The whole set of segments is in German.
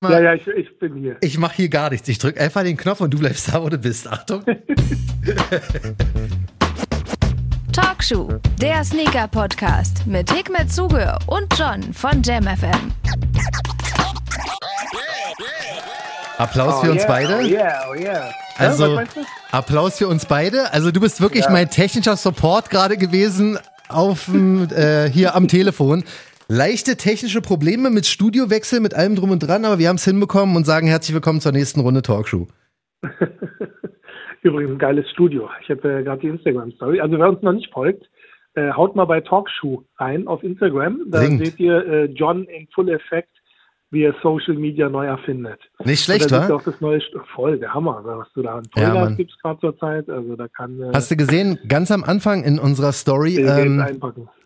Ja, ja, ich, ich bin hier. Ich mache hier gar nichts. Ich drücke einfach den Knopf und du bleibst da, wo du bist. Achtung. Talkshow, der Sneaker-Podcast mit Hikmet Zuge und John von JamFM. Applaus für uns yeah, beide. Oh yeah, oh yeah. Also? Applaus für uns beide. Also, du bist wirklich Ja. mein technischer Support gerade gewesen auf äh, hier am Telefon. Leichte technische Probleme mit Studiowechsel, mit allem drum und dran, aber wir haben es hinbekommen und sagen herzlich willkommen zur nächsten Runde Talkshow. Übrigens ein geiles Studio. Ich habe äh, gerade die Instagram-Story. Also wer uns noch nicht folgt, äh, haut mal bei Talkshow rein auf Instagram. Da Singt. seht ihr äh, John in Full Effekt, wie er Social Media neu erfindet. Nicht schlecht, wa? auch das neue St- voll, der Hammer, was du da an Vollgas Mann. gibst gerade zur Zeit. Also da kann äh, Hast du gesehen, ganz am Anfang in unserer Story ähm,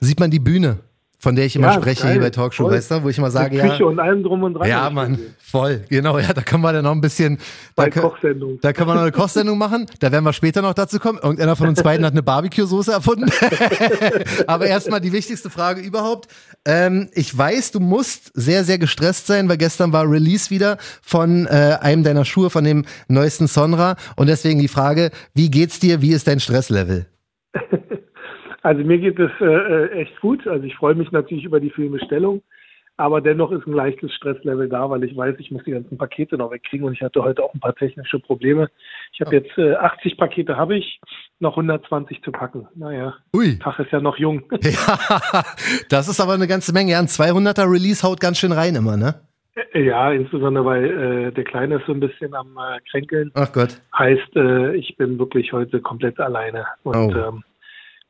sieht man die Bühne, von der ich immer Ja, spreche geil, hier bei Talkshow, voll. du, wo ich immer sage, Mit ja, Küche und allem drum und dran. ja, Mann, voll, genau, ja, da können wir dann noch ein bisschen, da, Bei kö- Kochsendungen. da können wir noch eine Kochsendung machen, da werden wir später noch dazu kommen. Irgendeiner von uns beiden hat eine Barbecue-Soße erfunden. Aber erstmal die wichtigste Frage überhaupt. Ähm, ich weiß, du musst sehr, sehr gestresst sein, weil gestern war Release wieder von äh, einem deiner Schuhe, von dem neuesten Sonra. Und deswegen die Frage, wie geht's dir, wie ist dein Stresslevel? Also mir geht es äh, äh, echt gut. Also ich freue mich natürlich über die Filmbestellung, aber dennoch ist ein leichtes Stresslevel da, weil ich weiß, ich muss die ganzen Pakete noch wegkriegen und ich hatte heute auch ein paar technische Probleme. Ich habe jetzt äh, 80 Pakete habe ich, noch 120 zu packen. Naja, Ui. Tag ist ja noch jung. Ja, das ist aber eine ganze Menge. Ja, ein 200er Release haut ganz schön rein immer, ne? ja, insbesondere weil äh, der Kleine ist so ein bisschen am äh, Kränkeln. Ach Gott. Heißt, äh, ich bin wirklich heute komplett alleine und Oh. ähm,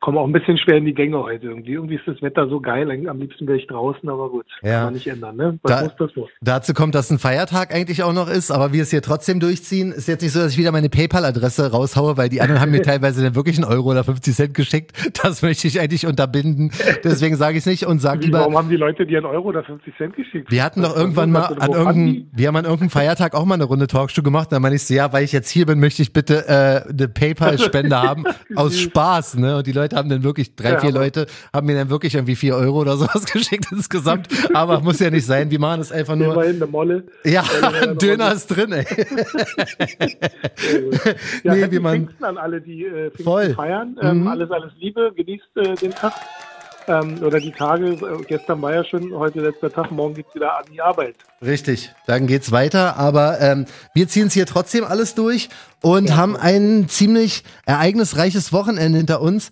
komme auch ein bisschen schwer in die Gänge heute irgendwie. Irgendwie ist das Wetter so geil, am liebsten wäre ich draußen, aber gut, Ja. kann man nicht ändern, ne? Was Da- muss, das muss. Dazu kommt, dass ein Feiertag eigentlich auch noch ist, aber wir es hier trotzdem durchziehen. Ist jetzt nicht so, dass ich wieder meine PayPal-Adresse raushaue, weil die anderen haben mir teilweise dann wirklich einen Euro oder 50 Cent geschickt. Das möchte ich eigentlich unterbinden. Deswegen sage ich es nicht und sag Wie, lieber, warum haben die Leute dir einen Euro oder 50 Cent geschickt? wir hatten doch irgendwann mal an irgendeinem, wir haben an irgendeinem Feiertag auch mal eine Runde Talkshow gemacht. Da meine ich so, ja, weil ich jetzt hier bin, möchte ich bitte äh, eine PayPal-Spende haben aus Spaß. Ne? Und die Leute haben dann wirklich, drei, Ja, vier Leute haben mir dann wirklich irgendwie vier Euro oder sowas geschickt insgesamt. Aber muss ja nicht sein. Wir machen es einfach nur. Immerhin eine Molle. Ja, Ja, ein Döner ist drin, ey. Ja, Nee, wie man- Pfingsten an alle, die äh, Voll. feiern. Ähm, Mhm. Alles, alles Liebe. Genießt äh, den Tag. Ähm, oder die Tage. Äh, gestern war ja schon, heute letzter Tag. Morgen geht's wieder an die Arbeit. Richtig, dann geht's weiter. Aber ähm, wir ziehen es hier trotzdem alles durch und haben ein ziemlich ereignisreiches Wochenende hinter uns.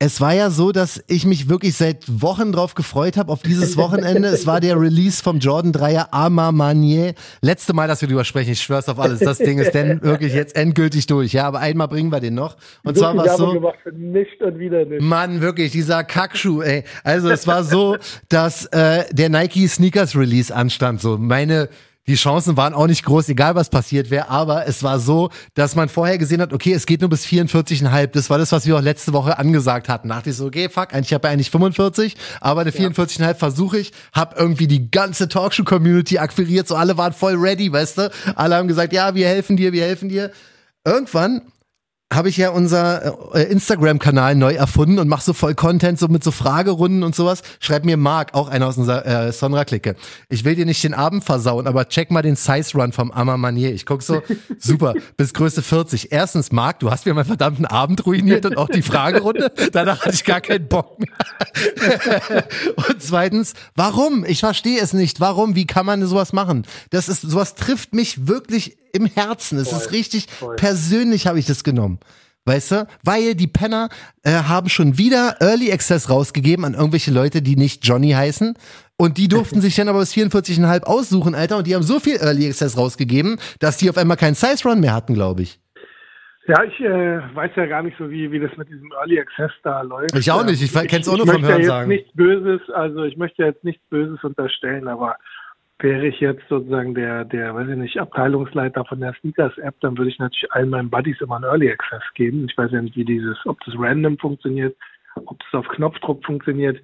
Es war ja so, dass ich mich wirklich seit Wochen drauf gefreut habe auf dieses Wochenende. es war der Release vom Jordan 3er Ama Manier. Letzte Mal, dass wir drüber sprechen, ich schwör's auf alles. Das Ding ist denn wirklich jetzt endgültig durch. Ja, aber einmal bringen wir den noch. Und zwar viel war es so. gemacht für nicht und wieder nicht. Mann, wirklich, dieser Kackschuh, ey. Also es war so, dass äh, der Nike Sneakers Release anstand. So, meine, die Chancen waren auch nicht groß, egal was passiert wäre, aber es war so, dass man vorher gesehen hat, okay, es geht nur bis 44,5. Das war das, was wir auch letzte Woche angesagt hatten. Dachte ich so, okay, fuck, eigentlich habe ich eigentlich 45, aber eine 44,5 versuche ich, hab irgendwie die ganze Talkshow-Community akquiriert, so alle waren voll ready, weißt du? Alle haben gesagt, ja, wir helfen dir, wir helfen dir. Irgendwann habe ich ja unser äh, Instagram-Kanal neu erfunden und mache so voll Content, so mit so Fragerunden und sowas. Schreib mir Marc, auch einer aus unserer äh, Sonra-Clique. Ich will dir nicht den Abend versauen, aber check mal den Size-Run vom Amma Manier. Ich guck so, super, bis Größe 40. Erstens, Marc, du hast mir meinen verdammten Abend ruiniert und auch die Fragerunde. Danach hatte ich gar keinen Bock mehr. und zweitens, warum? Ich verstehe es nicht. Warum? Wie kann man sowas machen? Das ist, sowas trifft mich wirklich im Herzen. Es ist Voll, richtig voll. persönlich habe ich das genommen. Weißt du? Weil die Penner äh, haben schon wieder Early Access rausgegeben an irgendwelche Leute, die nicht Johnny heißen. Und die durften sich dann aber bis 44,5 aussuchen, Alter. Und die haben so viel Early Access rausgegeben, dass die auf einmal keinen Size Run mehr hatten, glaube ich. Ja, ich äh, weiß ja gar nicht so, wie, wie das mit diesem Early Access da läuft. Ich auch nicht, ich Ähm, kenn's auch nur vom Ich möchte Hörensagen. jetzt nichts Böses, also ich möchte jetzt nichts Böses unterstellen, aber wäre ich jetzt sozusagen der, der, weiß ich nicht, Abteilungsleiter von der Sneakers-App, dann würde ich natürlich allen meinen Buddies immer einen Early Access geben. Ich weiß ja nicht, wie dieses, ob das random funktioniert, ob das auf Knopfdruck funktioniert.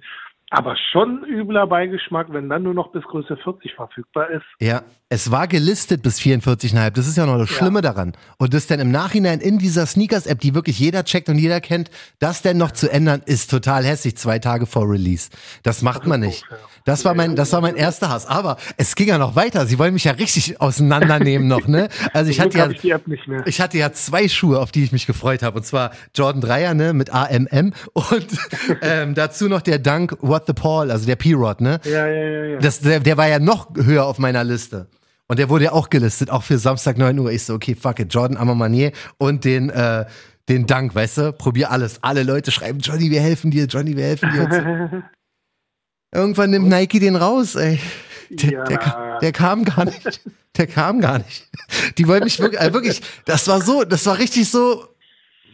Aber schon übler Beigeschmack, wenn dann nur noch bis Größe 40 verfügbar ist. Ja, es war gelistet bis 44,5. Das ist ja noch das Schlimme ja. daran. Und das dann im Nachhinein in dieser Sneakers-App, die wirklich jeder checkt und jeder kennt, das denn noch zu ändern, ist total hässlich, zwei Tage vor Release. Das macht man nicht. Das war mein, das war mein erster Hass. Aber es ging ja noch weiter. Sie wollen mich ja richtig auseinandernehmen noch, ne? Also ich hatte ja, ich, ich, hatte ja zwei Schuhe, auf die ich mich gefreut habe. Und zwar Jordan 3er, ne, mit AMM und ähm, dazu noch der Dunk What the Paul, also der P-Rod, ne? Ja, ja, ja. ja. Das, der, der war ja noch höher auf meiner Liste. Und der wurde ja auch gelistet, auch für Samstag 9 Uhr. Ich so, okay, fuck it, Jordan Amamanier und den, äh, den Dank, weißt du? Probier alles. Alle Leute schreiben, Johnny, wir helfen dir, Johnny, wir helfen dir. Irgendwann nimmt Nike den raus, ey. Der, ja. der, der, kam gar nicht. Der kam gar nicht. Die wollten mich wirklich, also wirklich, das war so, das war richtig so,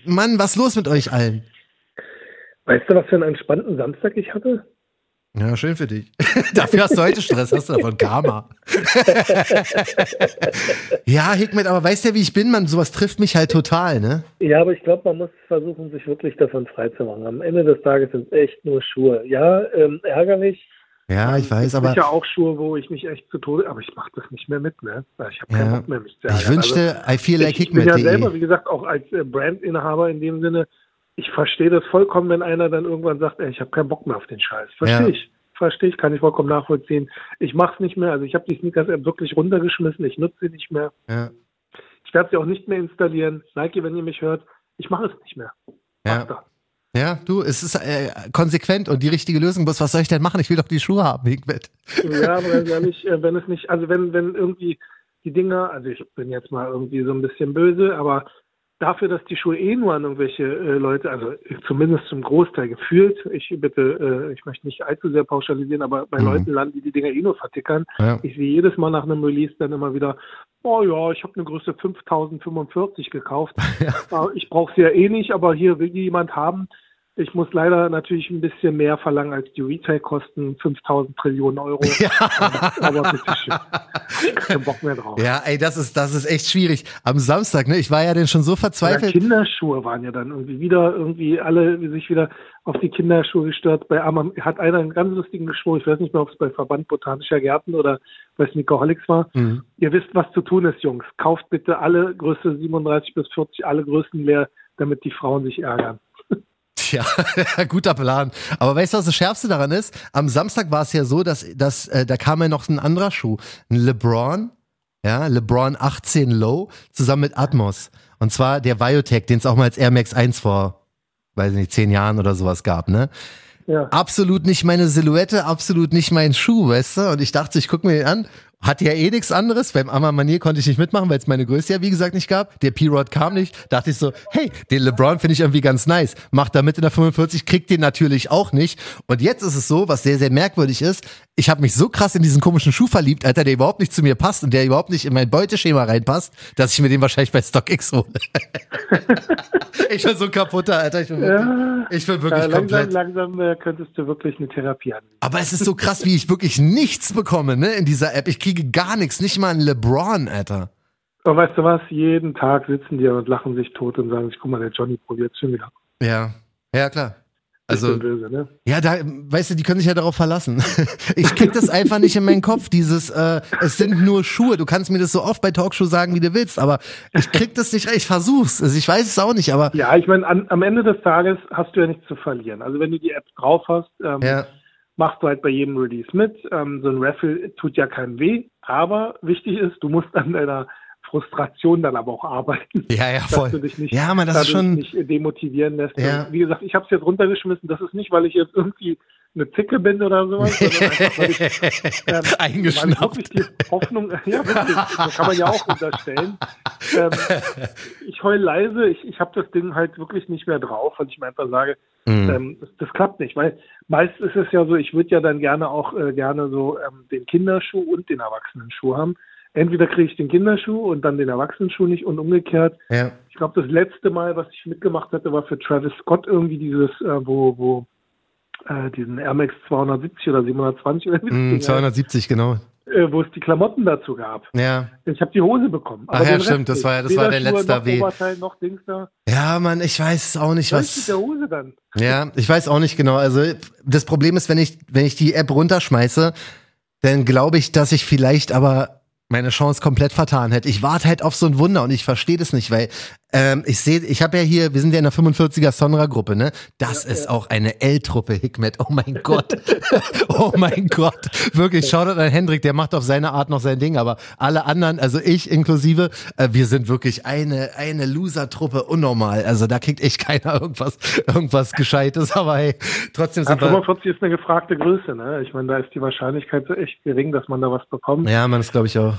Mann, was los mit euch allen? Weißt du, was für einen entspannten Samstag ich hatte? Ja, schön für dich. Dafür hast du heute Stress, hast du davon Karma. ja, Hikmet, aber weißt du ja, wie ich bin, man, sowas trifft mich halt total, ne? Ja, aber ich glaube, man muss versuchen, sich wirklich davon freizumachen. Am Ende des Tages sind es echt nur Schuhe. Ja, ähm, ärgerlich. Ja, ich weiß, aber. Ich ja auch Schuhe, wo ich mich echt zu Tode, aber ich mache das nicht mehr mit, ne? Ich habe keinen ja. Bock mehr, mich zu ärgern. Ich wünschte, also, I feel like Hikmet. Ich bin ja selber, wie gesagt, auch als äh, Brandinhaber in dem Sinne, ich verstehe das vollkommen, wenn einer dann irgendwann sagt, ey, ich habe keinen Bock mehr auf den Scheiß. Verstehe ja. ich. Verstehe ich, kann ich vollkommen nachvollziehen. Ich mache es nicht mehr. Also ich habe die Sneakers-App wirklich runtergeschmissen. Ich nutze sie nicht mehr. Ja. Ich werde sie auch nicht mehr installieren. Nike, wenn ihr mich hört, ich mache es nicht mehr. Ja. Ja, du, es ist äh, konsequent und die richtige Lösung. Was soll ich denn machen? Ich will doch die Schuhe haben, Higbett. Ja, aber ganz ehrlich, äh, wenn es nicht, also wenn, wenn irgendwie die Dinger, also ich bin jetzt mal irgendwie so ein bisschen böse, aber dafür, dass die Schuhe eh nur an irgendwelche äh, Leute, also zumindest zum Großteil gefühlt, ich bitte, äh, ich möchte nicht allzu sehr pauschalisieren, aber bei mhm. Leuten landen, die die Dinger eh nur vertickern. Ja. Ich sehe jedes Mal nach einem Release dann immer wieder, oh ja, ich habe eine Größe 5045 gekauft. Ja. Ich brauche sie ja eh nicht, aber hier will die jemand haben. Ich muss leider natürlich ein bisschen mehr verlangen als die Retail-Kosten, 5000 Trillionen Euro. Ja. Aber bitte schön. Keinen Bock mehr drauf. Ja, ey, das ist, das ist echt schwierig. Am Samstag, ne, ich war ja dann schon so verzweifelt. Ja, Kinderschuhe waren ja dann irgendwie wieder, irgendwie alle sich wieder auf die Kinderschuhe gestört. Bei Amam hat einer einen ganz lustigen Geschwur. Ich weiß nicht mehr, ob es bei Verband Botanischer Gärten oder bei Sneakerholics war. Mhm. Ihr wisst, was zu tun ist, Jungs. Kauft bitte alle Größe 37 bis 40, alle Größen leer, damit die Frauen sich ärgern. Ja, guter Plan. Aber weißt du, was das Schärfste daran ist? Am Samstag war es ja so, dass, dass äh, da kam ja noch ein anderer Schuh. Ein LeBron, ja, LeBron 18 Low, zusammen mit Atmos. Und zwar der Biotech, den es auch mal als Air Max 1 vor, weiß nicht, zehn Jahren oder sowas gab, ne? Ja. Absolut nicht meine Silhouette, absolut nicht mein Schuh, weißt du? Und ich dachte, ich gucke mir den an hatte ja eh nichts anderes. Beim Amma Manier konnte ich nicht mitmachen, weil es meine Größe ja, wie gesagt, nicht gab. Der P-Rod kam nicht. Dachte ich so, hey, den LeBron finde ich irgendwie ganz nice. Macht da mit in der 45, kriegt den natürlich auch nicht. Und jetzt ist es so, was sehr, sehr merkwürdig ist. Ich habe mich so krass in diesen komischen Schuh verliebt, Alter, der überhaupt nicht zu mir passt und der überhaupt nicht in mein Beuteschema reinpasst, dass ich mir den wahrscheinlich bei StockX hole. ich bin so kaputter, Alter. Ich bin wirklich, ja, ich bin wirklich langsam, komplett. Langsam äh, könntest du wirklich eine Therapie anbieten. Aber es ist so krass, wie ich wirklich nichts bekomme, ne, in dieser App. Ich kriege gar nichts, nicht mal ein LeBron, Alter. Aber weißt du was? Jeden Tag sitzen die und lachen sich tot und sagen sich, guck mal, der Johnny probiert schon wieder. Ja, ja, klar. Also, böse, ne? ja, da, weißt du, die können sich ja darauf verlassen. ich krieg das einfach nicht in meinen Kopf, dieses, äh, es sind nur Schuhe. Du kannst mir das so oft bei Talkshow sagen, wie du willst, aber ich krieg das nicht recht. Ich versuch's. Also ich weiß es auch nicht, aber. Ja, ich meine, am Ende des Tages hast du ja nichts zu verlieren. Also wenn du die App drauf hast, ähm, ja machst du halt bei jedem Release mit. Ähm, so ein Raffle tut ja keinem weh, aber wichtig ist, du musst an deiner Frustration dann aber auch arbeiten. Ja, ja, voll. Dass du dich nicht, ja, man, das ist schon nicht demotivieren lässt. Ja. wie gesagt, ich habe es jetzt runtergeschmissen. Das ist nicht, weil ich jetzt irgendwie eine Zicke bin oder sowas, sondern einfach, weil ich, ähm, Eingeschnappt. Weil ich wirklich die Hoffnung, ja, wirklich, das kann man ja auch unterstellen. Ähm, ich heul leise, ich, ich habe das Ding halt wirklich nicht mehr drauf, weil ich mir einfach sage, mhm. ähm, das, das, klappt nicht, weil meist ist es ja so, ich würde ja dann gerne auch äh, gerne so ähm, den Kinderschuh und den Erwachsenenschuh haben. Entweder kriege ich den Kinderschuh und dann den Erwachsenenschuh nicht und umgekehrt. Ja. Ich glaube, das letzte Mal, was ich mitgemacht hatte, war für Travis Scott irgendwie dieses, äh, wo, wo äh, diesen Air Max 270 oder 720 oder mm, 270, genau. äh, wo es die Klamotten dazu gab. Ja. Ich habe die Hose bekommen. Ach ja, stimmt, das war ja- das war der letzte da. Ja, Mann, ich weiß auch nicht, Was ist mit was. der Hose dann? Ja, ich weiß auch nicht genau. Also das Problem ist, wenn ich, wenn ich die App runterschmeiße, dann glaube ich, dass ich vielleicht aber meine Chance komplett vertan hätte. Ich warte halt auf so ein Wunder und ich verstehe das nicht, weil ähm, ich sehe, ich habe ja hier, wir sind ja in der 45er Sonra-Gruppe, ne? Das ist auch eine L-Truppe, Hikmet. Oh mein Gott. oh mein Gott. Wirklich, Shoutout an Hendrik, der macht auf seine Art noch sein Ding, aber alle anderen, also ich inklusive, äh, wir sind wirklich eine, eine Loser-Truppe, unnormal. Also da kriegt echt keiner irgendwas, irgendwas Gescheites, aber hey, trotzdem Ja, sind wir. 45 ist eine gefragte Größe, ne? Ich meine, da ist die Wahrscheinlichkeit so echt gering, dass man da was bekommt. Ja, man, das glaube ich auch.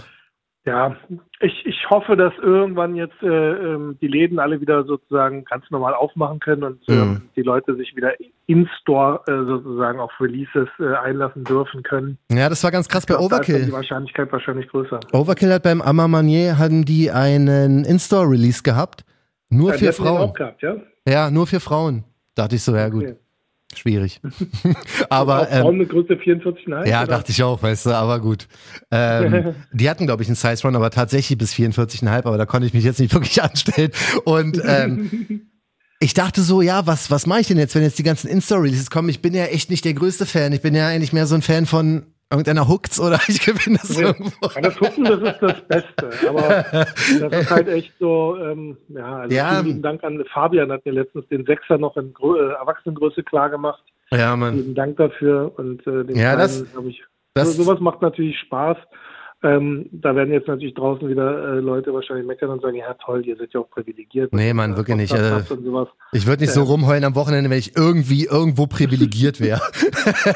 Ja, ich, ich hoffe, dass irgendwann jetzt äh, ähm, die Läden alle wieder sozusagen ganz normal aufmachen können und Mhm. die Leute sich wieder in-store äh, sozusagen auf Releases äh, einlassen dürfen können. Ja, das war ganz krass bei Da ist dann die Overkill. Wahrscheinlichkeit wahrscheinlich größer. Overkill hat beim Amma Manier hatten die einen In-Store-Release gehabt. Nur Ja, für Frauen. Auch gehabt, ja? Ja, nur für Frauen. Dachte ich so, ja gut, Okay. Schwierig. aber ähm, Größe 44,5? ja, oder? dachte ich auch, weißt du, aber gut. Ähm, die hatten, glaube ich, einen Size Run, aber tatsächlich bis 44,5, aber da konnte ich mich jetzt nicht wirklich anstellen. Und ähm, ich dachte so, ja, was, was mache ich denn jetzt, wenn jetzt die ganzen Insta-Releases kommen? Ich bin ja echt nicht der größte Fan. Ich bin ja eigentlich mehr so ein Fan von irgendeiner Hooks oder ich gewinne das Ja, irgendwo. das Gucken, das ist das Beste. Aber das ist halt echt so, ähm, ja, also Ja. vielen lieben Dank an Fabian, hat mir letztens den Sechser noch in Grö äh, Erwachsenengröße klar gemacht. Ja, Mann. Vielen Dank dafür und äh, den Ja, Kleinen das- ich. das- so, sowas macht natürlich Spaß. Ähm, da werden jetzt natürlich draußen wieder äh, Leute wahrscheinlich meckern und sagen, ja toll, ihr seid ja auch privilegiert. Nee, Mann, Äh, wirklich nicht. Sowas. Ich würde nicht so rumheulen am Wochenende, wenn ich irgendwie irgendwo privilegiert wäre.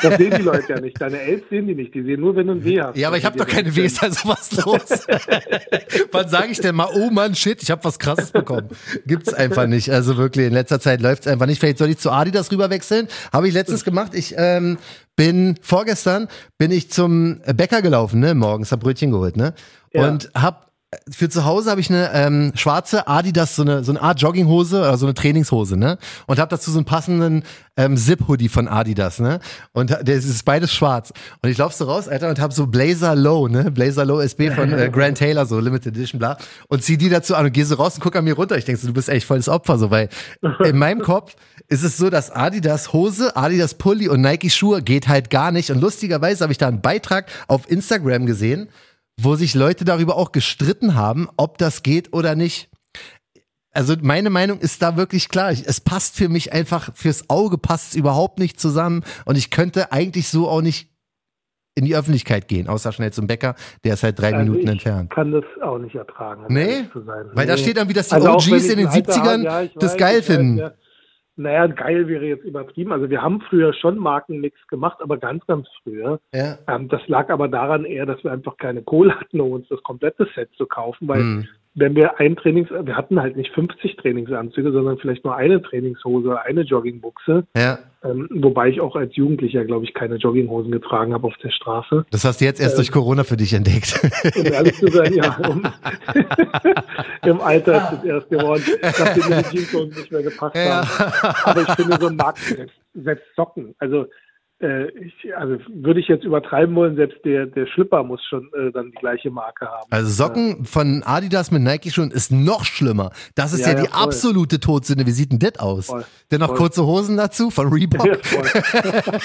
Das sehen die Leute ja nicht. Deine Eltern sehen die nicht. Die sehen nur, wenn du ein Weh hast. Ja, aber ich habe doch keine Ws, also was los? Wann sage ich denn mal, oh Mann, shit, ich habe was krasses bekommen? Gibt's einfach nicht. Also wirklich, in letzter Zeit läuft's einfach nicht. Vielleicht soll ich zu Adidas rüberwechseln. Habe ich letztens gemacht. Ich ähm, bin vorgestern bin ich zum Bäcker gelaufen, ne, morgens, hab Brötchen geholt, ne? Ja. Und hab für zu Hause habe ich eine ähm, schwarze Adidas, so eine, so eine Art Jogginghose oder so eine Trainingshose, ne? Und habe dazu so einen passenden ähm, Zip-Hoodie von Adidas, ne? Und das ist beides schwarz. Und ich lauf so raus, Alter, und habe so Blazer Low, ne? Blazer Low SB von äh, Grant Taylor, so Limited Edition, bla. Und zieh die dazu an und geh so raus und guck an mir runter. Ich denk so, du bist echt voll das Opfer, so, weil in meinem Kopf ist es so, dass Adidas Hose, Adidas Pulli und Nike Schuhe geht halt gar nicht. Und lustigerweise habe ich da einen Beitrag auf Instagram gesehen, wo sich Leute darüber auch gestritten haben, ob das geht oder nicht. Also meine Meinung ist da wirklich klar. Ich, es passt für mich einfach, fürs Auge passt es überhaupt nicht zusammen und ich könnte eigentlich so auch nicht in die Öffentlichkeit gehen, außer schnell zum Bäcker, der ist halt drei Also Minuten ich entfernt. kann das auch nicht ertragen. um Nee? ehrlich zu sein. Weil da Nee. steht dann wie, dass die Also OGs ich in den ein alter 70ern Hase- ja, ich das weiß, geil ich weiß, finden. ja. Naja, geil wäre jetzt übertrieben. Also wir haben früher schon Markenmix gemacht, aber ganz, ganz früher. Ja. Ähm, das lag aber daran eher, dass wir einfach keine Kohle hatten, um uns das komplette Set zu kaufen, weil Hm. Wenn wir ein Trainings, wir hatten halt nicht 50 Trainingsanzüge, sondern vielleicht nur eine Trainingshose eine Joggingbuchse. ja. Ähm, wobei ich auch als Jugendlicher, glaube ich, keine Jogginghosen getragen habe auf der Straße. Das hast du jetzt erst Äh, durch Corona für dich entdeckt. Um ehrlich zu sein, ja. Um, Im Alter ist es erst geworden, mir die Jeanshosen nicht mehr gepasst Ja. haben. Aber ich finde so ein Markt, selbst Socken, also, äh, ich, also würde ich jetzt übertreiben wollen, selbst der, der Schlipper muss schon äh, dann die gleiche Marke haben. Also Socken von Adidas mit Nike Schuhen ist noch schlimmer. Das ist ja, Ja, ja, die voll. absolute Todsünde. Wie sieht denn das aus? Voll. Denn noch Voll. kurze Hosen dazu von Reebok? Ja,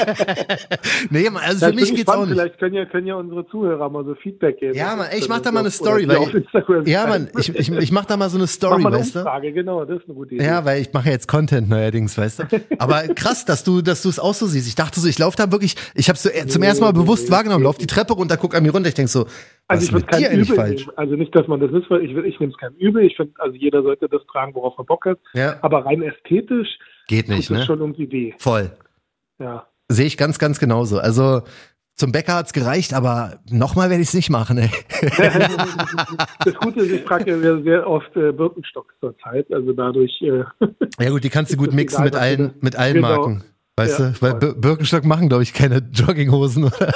nee, also Das für mich ich geht's auch spannend. nicht. Vielleicht können ja, können ja unsere Zuhörer mal so Feedback geben. Ja, Mann, ey, ich mach da mal eine Story, weil Instagram Ja. Mann, ich, ich, ich mach da mal so eine Mach Story, mal eine weißt du? Genau, das ist eine gute Idee. Ja, weil ich mache ja jetzt Content neuerdings, weißt du. Aber krass, dass du, dass du es auch so siehst. Ich dachte so, ich laufe da wirklich, ich habe so äh, zum ersten Mal bewusst wahrgenommen, lauf die Treppe runter, guck an mir runter, ich denk so, Also ich würde kein Übel falsch? nehmen. Also nicht, dass man das weil ich, ich nehme es kein Übel. Ich finde, also jeder sollte das tragen, worauf er Bock hat. Ja, Aber rein ästhetisch geht nicht, ne? schon irgendwie weh. Voll. Ja. Sehe ich ganz, ganz genauso. Also zum Bäcker hat's gereicht, aber nochmal werde ich es nicht machen, ey. das Gute ist, ich trage ja sehr, oft äh, Birkenstock zur Zeit. Also dadurch. Äh, Ja gut, die kannst du gut mixen egal, mit allen, mit allen Genau. Marken. Weißt ja, du, weil Bir Birkenstock machen, glaube ich, keine Jogginghosen. Oder?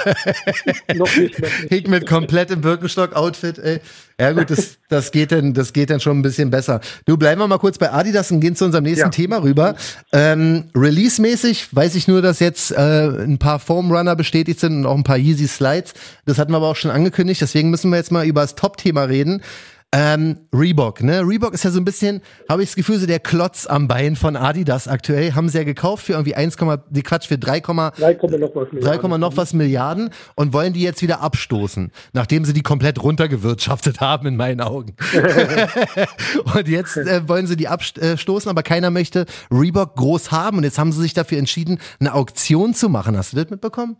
noch nicht. Nicht. Hickmet komplett im Birkenstock-Outfit, ey. Ja gut, das, das, geht dann, das geht dann schon ein bisschen besser. Du, bleiben wir mal kurz bei Adidas und gehen zu unserem nächsten ja. Thema rüber. Ähm, Release-mäßig weiß ich nur, dass jetzt äh, ein paar Foam Runner bestätigt sind und auch ein paar Yeezy Slides. Das hatten wir aber auch schon angekündigt, deswegen müssen wir jetzt mal über das Top-Thema reden. Ähm, Reebok, ne? Reebok ist ja so ein bisschen, habe ich das Gefühl, so der Klotz am Bein von Adidas aktuell. Haben sie ja gekauft für irgendwie 1, die Quatsch, für 3, 3, noch was Milliarden. 3, noch was Milliarden und wollen die jetzt wieder abstoßen, nachdem sie die komplett runtergewirtschaftet haben, in meinen Augen. und jetzt äh, wollen sie die abstoßen, aber keiner möchte Reebok groß haben und jetzt haben sie sich dafür entschieden, eine Auktion zu machen. Hast du das mitbekommen?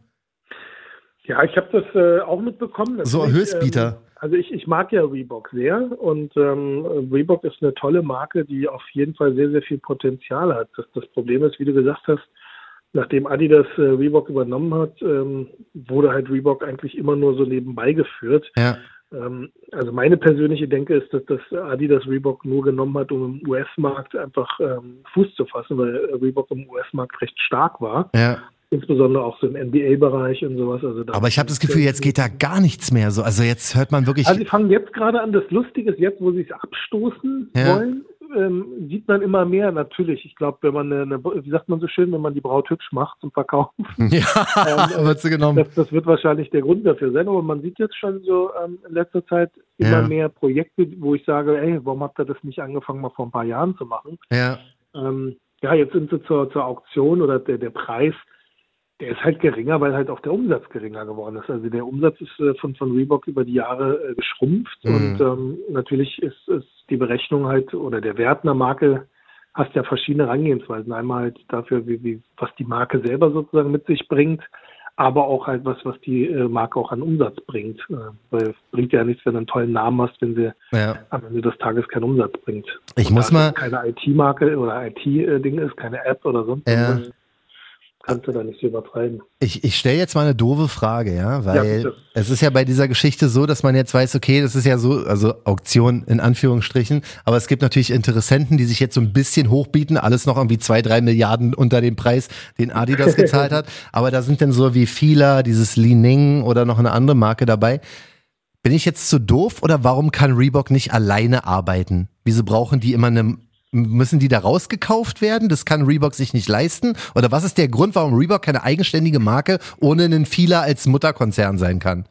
Ja, ich habe das äh, auch mitbekommen. So Höchstbieter. Ähm, also ich, ich mag ja Reebok sehr und ähm, Reebok ist eine tolle Marke, die auf jeden Fall sehr, sehr viel Potenzial hat. Das, das Problem ist, wie du gesagt hast, nachdem Adidas äh, Reebok übernommen hat, ähm, wurde halt Reebok eigentlich immer nur so nebenbei geführt. Ja. Ähm, also meine persönliche Denke ist, dass das Adidas Reebok nur genommen hat, um im US-Markt einfach ähm, Fuß zu fassen, weil Reebok im US-Markt recht stark war. Ja insbesondere auch so im NBA-Bereich und sowas. Also Aber ich habe das Gefühl, jetzt geht da gar nichts mehr so. Also jetzt hört man wirklich. Also sie fangen jetzt gerade an. Das Lustige ist jetzt, wo sie es abstoßen ja. wollen, ähm, sieht man immer mehr. Natürlich, ich glaube, wenn man eine, eine, wie sagt man so schön, wenn man die Braut hübsch macht zum Verkaufen, ja, ähm, wird sie genommen. Das, das, wird wahrscheinlich der Grund dafür sein. Aber man sieht jetzt schon so ähm, in letzter Zeit immer ja. mehr Projekte, wo ich sage, ey, warum habt ihr das nicht angefangen, mal vor ein paar Jahren zu machen? Ja. Ähm, ja, jetzt sind sie zur, zur Auktion oder der, der Preis der ist halt geringer, weil halt auch der Umsatz geringer geworden ist. Also der Umsatz ist äh, von, von Reebok über die Jahre äh, geschrumpft mhm. und ähm, natürlich ist, ist die Berechnung halt oder der Wert einer Marke hast ja verschiedene Herangehensweisen. Einmal halt dafür, wie, wie, was die Marke selber sozusagen mit sich bringt, aber auch halt was, was die äh, Marke auch an Umsatz bringt. Weil es bringt ja nichts, wenn du einen tollen Namen hast, wenn sie ja. am Ende des Tages keinen Umsatz bringt. Ich und muss mal. Keine IT-Marke oder IT-Ding ist, keine App oder sonst ja. irgendwas kannst du da nicht übertreiben. Ich, ich stelle jetzt mal eine doofe Frage, ja, weil ja, es ist ja bei dieser Geschichte so, dass man jetzt weiß, okay, das ist ja so, also Auktion in Anführungsstrichen, aber es gibt natürlich Interessenten, die sich jetzt so ein bisschen hochbieten, alles noch irgendwie zwei, drei Milliarden unter dem Preis, den Adidas gezahlt hat, aber da sind dann so wie Fila, dieses Li Ning oder noch eine andere Marke dabei. Bin ich jetzt zu doof oder warum kann Reebok nicht alleine arbeiten? Wieso brauchen die immer eine Müssen die da rausgekauft werden? Das kann Reebok sich nicht leisten? Oder was ist der Grund, warum Reebok keine eigenständige Marke ohne einen Fila als Mutterkonzern sein kann?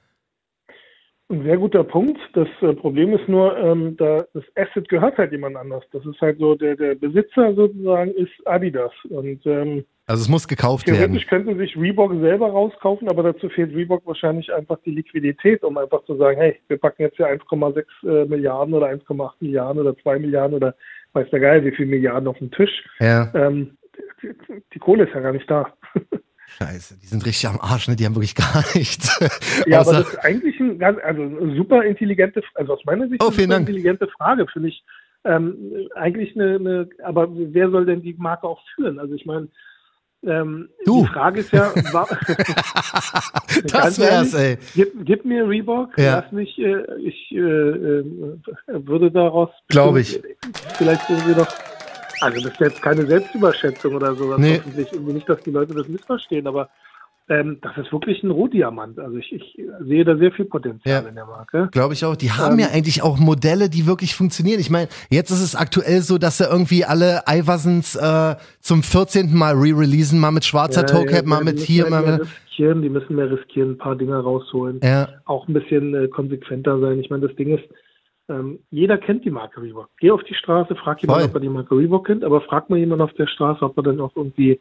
Ein sehr guter Punkt. Das äh, Problem ist nur, ähm, da, das Asset gehört halt jemand anders. Das ist halt so, der, der Besitzer sozusagen ist Adidas. Und, ähm, also es muss gekauft theoretisch werden. Theoretisch könnte sich Reebok selber rauskaufen, aber dazu fehlt Reebok wahrscheinlich einfach die Liquidität, um einfach zu sagen, hey, wir packen jetzt hier 1,6 äh, Milliarden oder 1,8 Milliarden oder 2 Milliarden oder weiß der Geil, wie viele Milliarden auf dem Tisch. Ja. Ähm, die, die, Kohle ist ja gar nicht da. Scheiße, die sind richtig am Arsch, ne? Die haben wirklich gar nichts. ja, aber das ist eigentlich ein ganz, also eine super intelligente, also aus meiner Sicht oh, eine intelligente Frage, finde ich. Ähm, eigentlich eine, eine, aber wer soll denn die Marke auch führen? Also ich meine, ähm, du. Die Frage ist ja, das wär's, ehrlich, ey. Gib, gib, mir Reebok, ja. lass mich, äh, ich äh, äh, würde daraus. Glaube ich. Vielleicht sind wir doch. Also das ist jetzt keine Selbstüberschätzung oder sowas. Nee. Hoffentlich irgendwie nicht, dass die Leute das missverstehen, aber ähm, das ist wirklich ein Rohdiamant. Also ich, ich sehe da sehr viel Potenzial ja, in der Marke. Glaube ich auch. Die haben ähm, ja eigentlich auch Modelle, die wirklich funktionieren. Ich meine, jetzt ist es aktuell so, dass sie irgendwie alle Iversons äh, zum 14. Mal re-releasen, mal mit schwarzer ja, Toe-Cap, ja, mal mit hier, mal mit... Riskieren, die müssen mehr riskieren, ein paar Dinge rausholen. Ja. Auch ein bisschen äh, konsequenter sein. Ich meine, das Ding ist, ähm, jeder kennt die Marke Reebok. Geh auf die Straße, frag jemanden, ob er die Marke Reebok kennt, aber frag mal jemanden auf der Straße, ob er dann auch irgendwie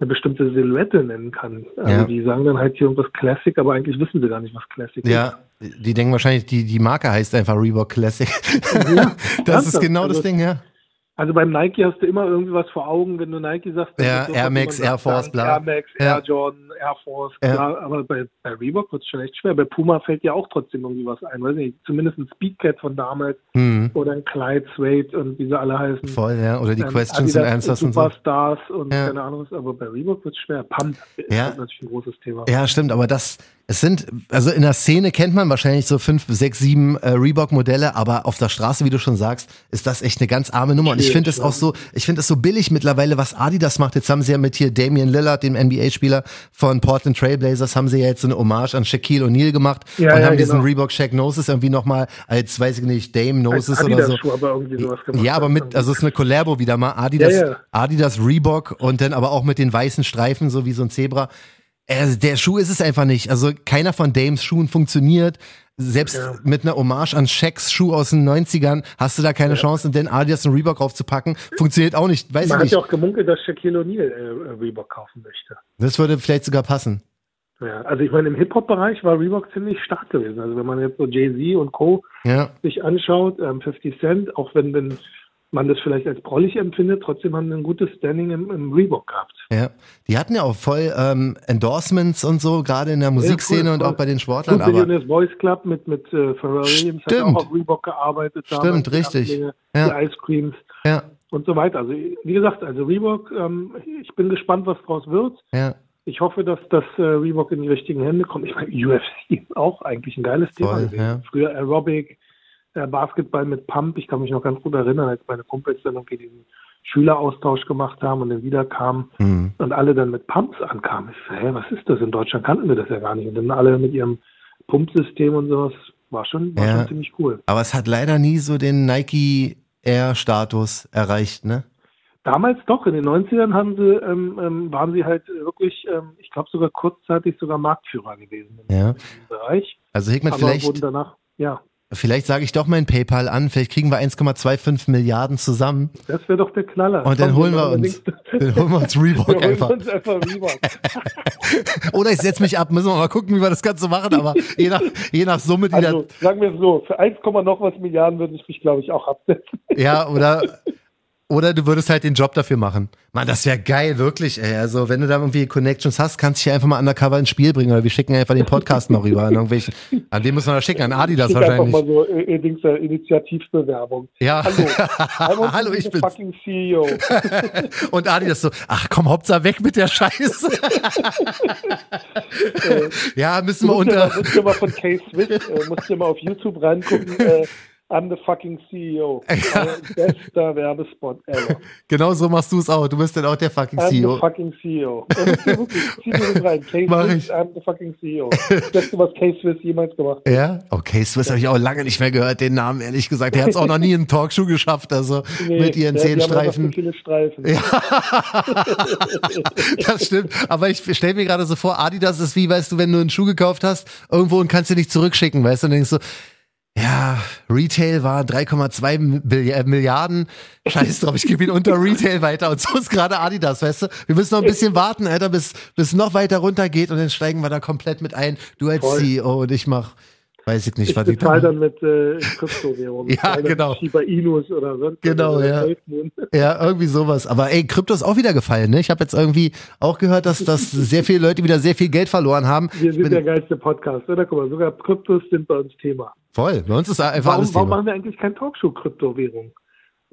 eine bestimmte Silhouette nennen kann. Also ja. die sagen dann halt hier irgendwas Classic, aber eigentlich wissen sie gar nicht, was Classic ja, ist. Ja, die denken wahrscheinlich, die, die Marke heißt einfach Reebok Classic. Ja, das ist genau also, das Ding, ja. Also beim Nike hast du immer irgendwie was vor Augen, wenn du Nike sagst. Ja, Air Max, Air Force, bla. Air Max, ja. Air Jordan, Air Force, ja. bla. Aber bei, bei Reebok wird es schon echt schwer. Bei Puma fällt ja auch trotzdem irgendwie was ein. Weiß nicht, zumindest ein Speedcat von damals mhm. oder ein Clyde Suede und wie sie alle heißen. Voll, ja. Oder die ähm, Questions and Answers und so. Superstars und ja. keine Ahnung was. Aber bei Reebok wird es schwer. Pump ja. ist natürlich ein großes Thema. Ja, stimmt. Aber das, Es sind, also in der Szene kennt man wahrscheinlich so fünf, sechs, sieben äh, Reebok-Modelle, aber auf der Straße, wie du schon sagst, ist das echt eine ganz arme Nummer. Und ich finde es auch so, ich finde es so billig mittlerweile, was Adidas macht. Jetzt haben sie ja mit hier Damian Lillard, dem NBA-Spieler von Portland Trailblazers, haben sie ja jetzt so eine Hommage an Shaquille O'Neal gemacht Ja, und ja, haben diesen genau. Reebok Shaq Gnosis irgendwie nochmal als, weiß ich nicht, Dame Gnosis Als oder so. Aber. Ja, aber mit, also es ist eine Collabo wieder mal. Adidas, ja. Adidas Reebok und dann aber auch mit den weißen Streifen, so wie so ein Zebra. Äh, der Schuh ist es einfach nicht. Also keiner von Dames Schuhen funktioniert. Selbst Ja. mit einer Hommage an Shaqs Schuh aus den 90ern hast du da keine Chance, und den Adidas und Reebok raufzupacken. Funktioniert auch nicht, weiß Man ich hat nicht. ja auch gemunkelt, dass Shaquille O'Neal äh, Reebok kaufen möchte. Das würde vielleicht sogar passen. Ja, also ich meine, im Hip-Hop-Bereich war Reebok ziemlich stark gewesen. Also wenn man jetzt so Jay-Z und Co. Ja. sich anschaut, ähm, 50 Cent, auch wenn, wenn man das vielleicht als prollig empfindet, trotzdem haben sie ein gutes Standing im, im Reebok gehabt. Ja, die hatten ja auch voll ähm, Endorsements und so, gerade in der Musikszene cool, und voll. auch bei den Sportlern. Two Aber Billionaires Boys Club mit, mit äh, Pharrell Williams hat Stimmt. auch auf Reebok gearbeitet. Stimmt, die richtig. Ableger, Ja. Die Ice Creams ja, und so weiter. Also wie gesagt, also Reebok, ähm, ich bin gespannt, was draus wird. ja, Ich hoffe, dass das äh, Reebok in die richtigen Hände kommt. Ich meine, UFC ist auch eigentlich ein geiles Thema Voll, gewesen. ja. Früher Aerobic, Basketball mit Pump. Ich kann mich noch ganz gut erinnern, als meine Kumpels dann irgendwie diesen Schüleraustausch gemacht haben und dann wieder kamen hm. und alle dann mit Pumps ankamen. Ich so, hä, was ist das? In Deutschland kannten wir das ja gar nicht. Und dann alle mit ihrem Pumpsystem und sowas. War schon, war Ja. schon ziemlich cool. aber es hat leider nie so den Nike Air Status erreicht, ne? Damals doch, in den 90ern haben sie, ähm, ähm, waren sie halt wirklich, ähm, ich glaube sogar kurzzeitig sogar Marktführer gewesen in Ja. diesem Bereich. Also Hickman, vielleicht, ja, vielleicht sage ich doch mein PayPal an, vielleicht kriegen wir 1,25 Milliarden zusammen das wäre doch der Knaller. und dann Komm, holen wir uns, dann holen wir uns wir Reebok holen einfach. uns einfach Reebok. Oder ich setze mich ab, müssen wir mal gucken, wie wir das Ganze machen, aber je nach, je nach Summe, die Also sagen wir es so, für 1, noch was Milliarden würde ich mich, glaube ich, auch absetzen. da, ja, oder, oder du würdest halt den Job dafür machen. Mann, das wäre geil, wirklich, ey. Also, wenn du da irgendwie Connections hast, kannst du dich einfach mal undercover ins Spiel bringen, oder wir schicken einfach den Podcast noch rüber an irgendwelchen, an wen muss man das schicken? An Adidas einfach wahrscheinlich. mal so äh, äh, Dings, äh, Initiativbewerbung. Ja. Hallo, Hallo, ich bin's. fucking CEO. Und Adidas so, ach komm, Hauptsache weg mit der Scheiße. ja, müssen wir unter. musst dir mal von K-Swiss, äh, musst dir mal auf YouTube reingucken. Äh, I'm the fucking CEO. Bester Werbespot ever. Genau so machst du es auch. Du bist dann auch der fucking I'm the CEO. fucking CEO. Da musst du wirklich, zieh dir das rein. Mach K-Swiss, ich. I'm the fucking CEO. Das Beste, was K-Swiss jemals gemacht hat. Ja, okay, Swiss habe ich auch lange nicht mehr gehört, den Namen, ehrlich gesagt. Der hat es auch noch nie in einen Talkshow geschafft, also mit ihren zehn Streifen. viele Streifen. Das stimmt. Aber ich stelle mir gerade so vor, Adidas ist wie, weißt du, wenn du einen Schuh gekauft hast, irgendwo und kannst du nicht zurückschicken, weißt du, und denkst so, ja, Retail war 3,2 Milli- äh, Milliarden. Scheiß drauf, ich gebe ihn unter Retail weiter. Und so ist gerade Adidas, weißt du? Wir müssen noch ein bisschen warten, Alter, bis bis noch weiter runter geht und dann steigen wir da komplett mit ein. Du als Voll. CEO und ich mach, weiß ich nicht, Ich was ich da dann mit äh, Kryptowährung. Ja, genau. Shiba Inus oder sonst Genau, ja. Ja, irgendwie sowas. Aber ey, Krypto ist auch wieder gefallen, ne? Ich habe jetzt irgendwie auch gehört, dass, dass sehr viele Leute wieder sehr viel Geld verloren haben. Wir sind bin- der geilste Podcast, oder? Guck mal, sogar Kryptos sind bei uns Thema. Voll, bei uns ist einfach Warum, alles warum Thema. machen wir eigentlich kein Talkshow-Kryptowährung?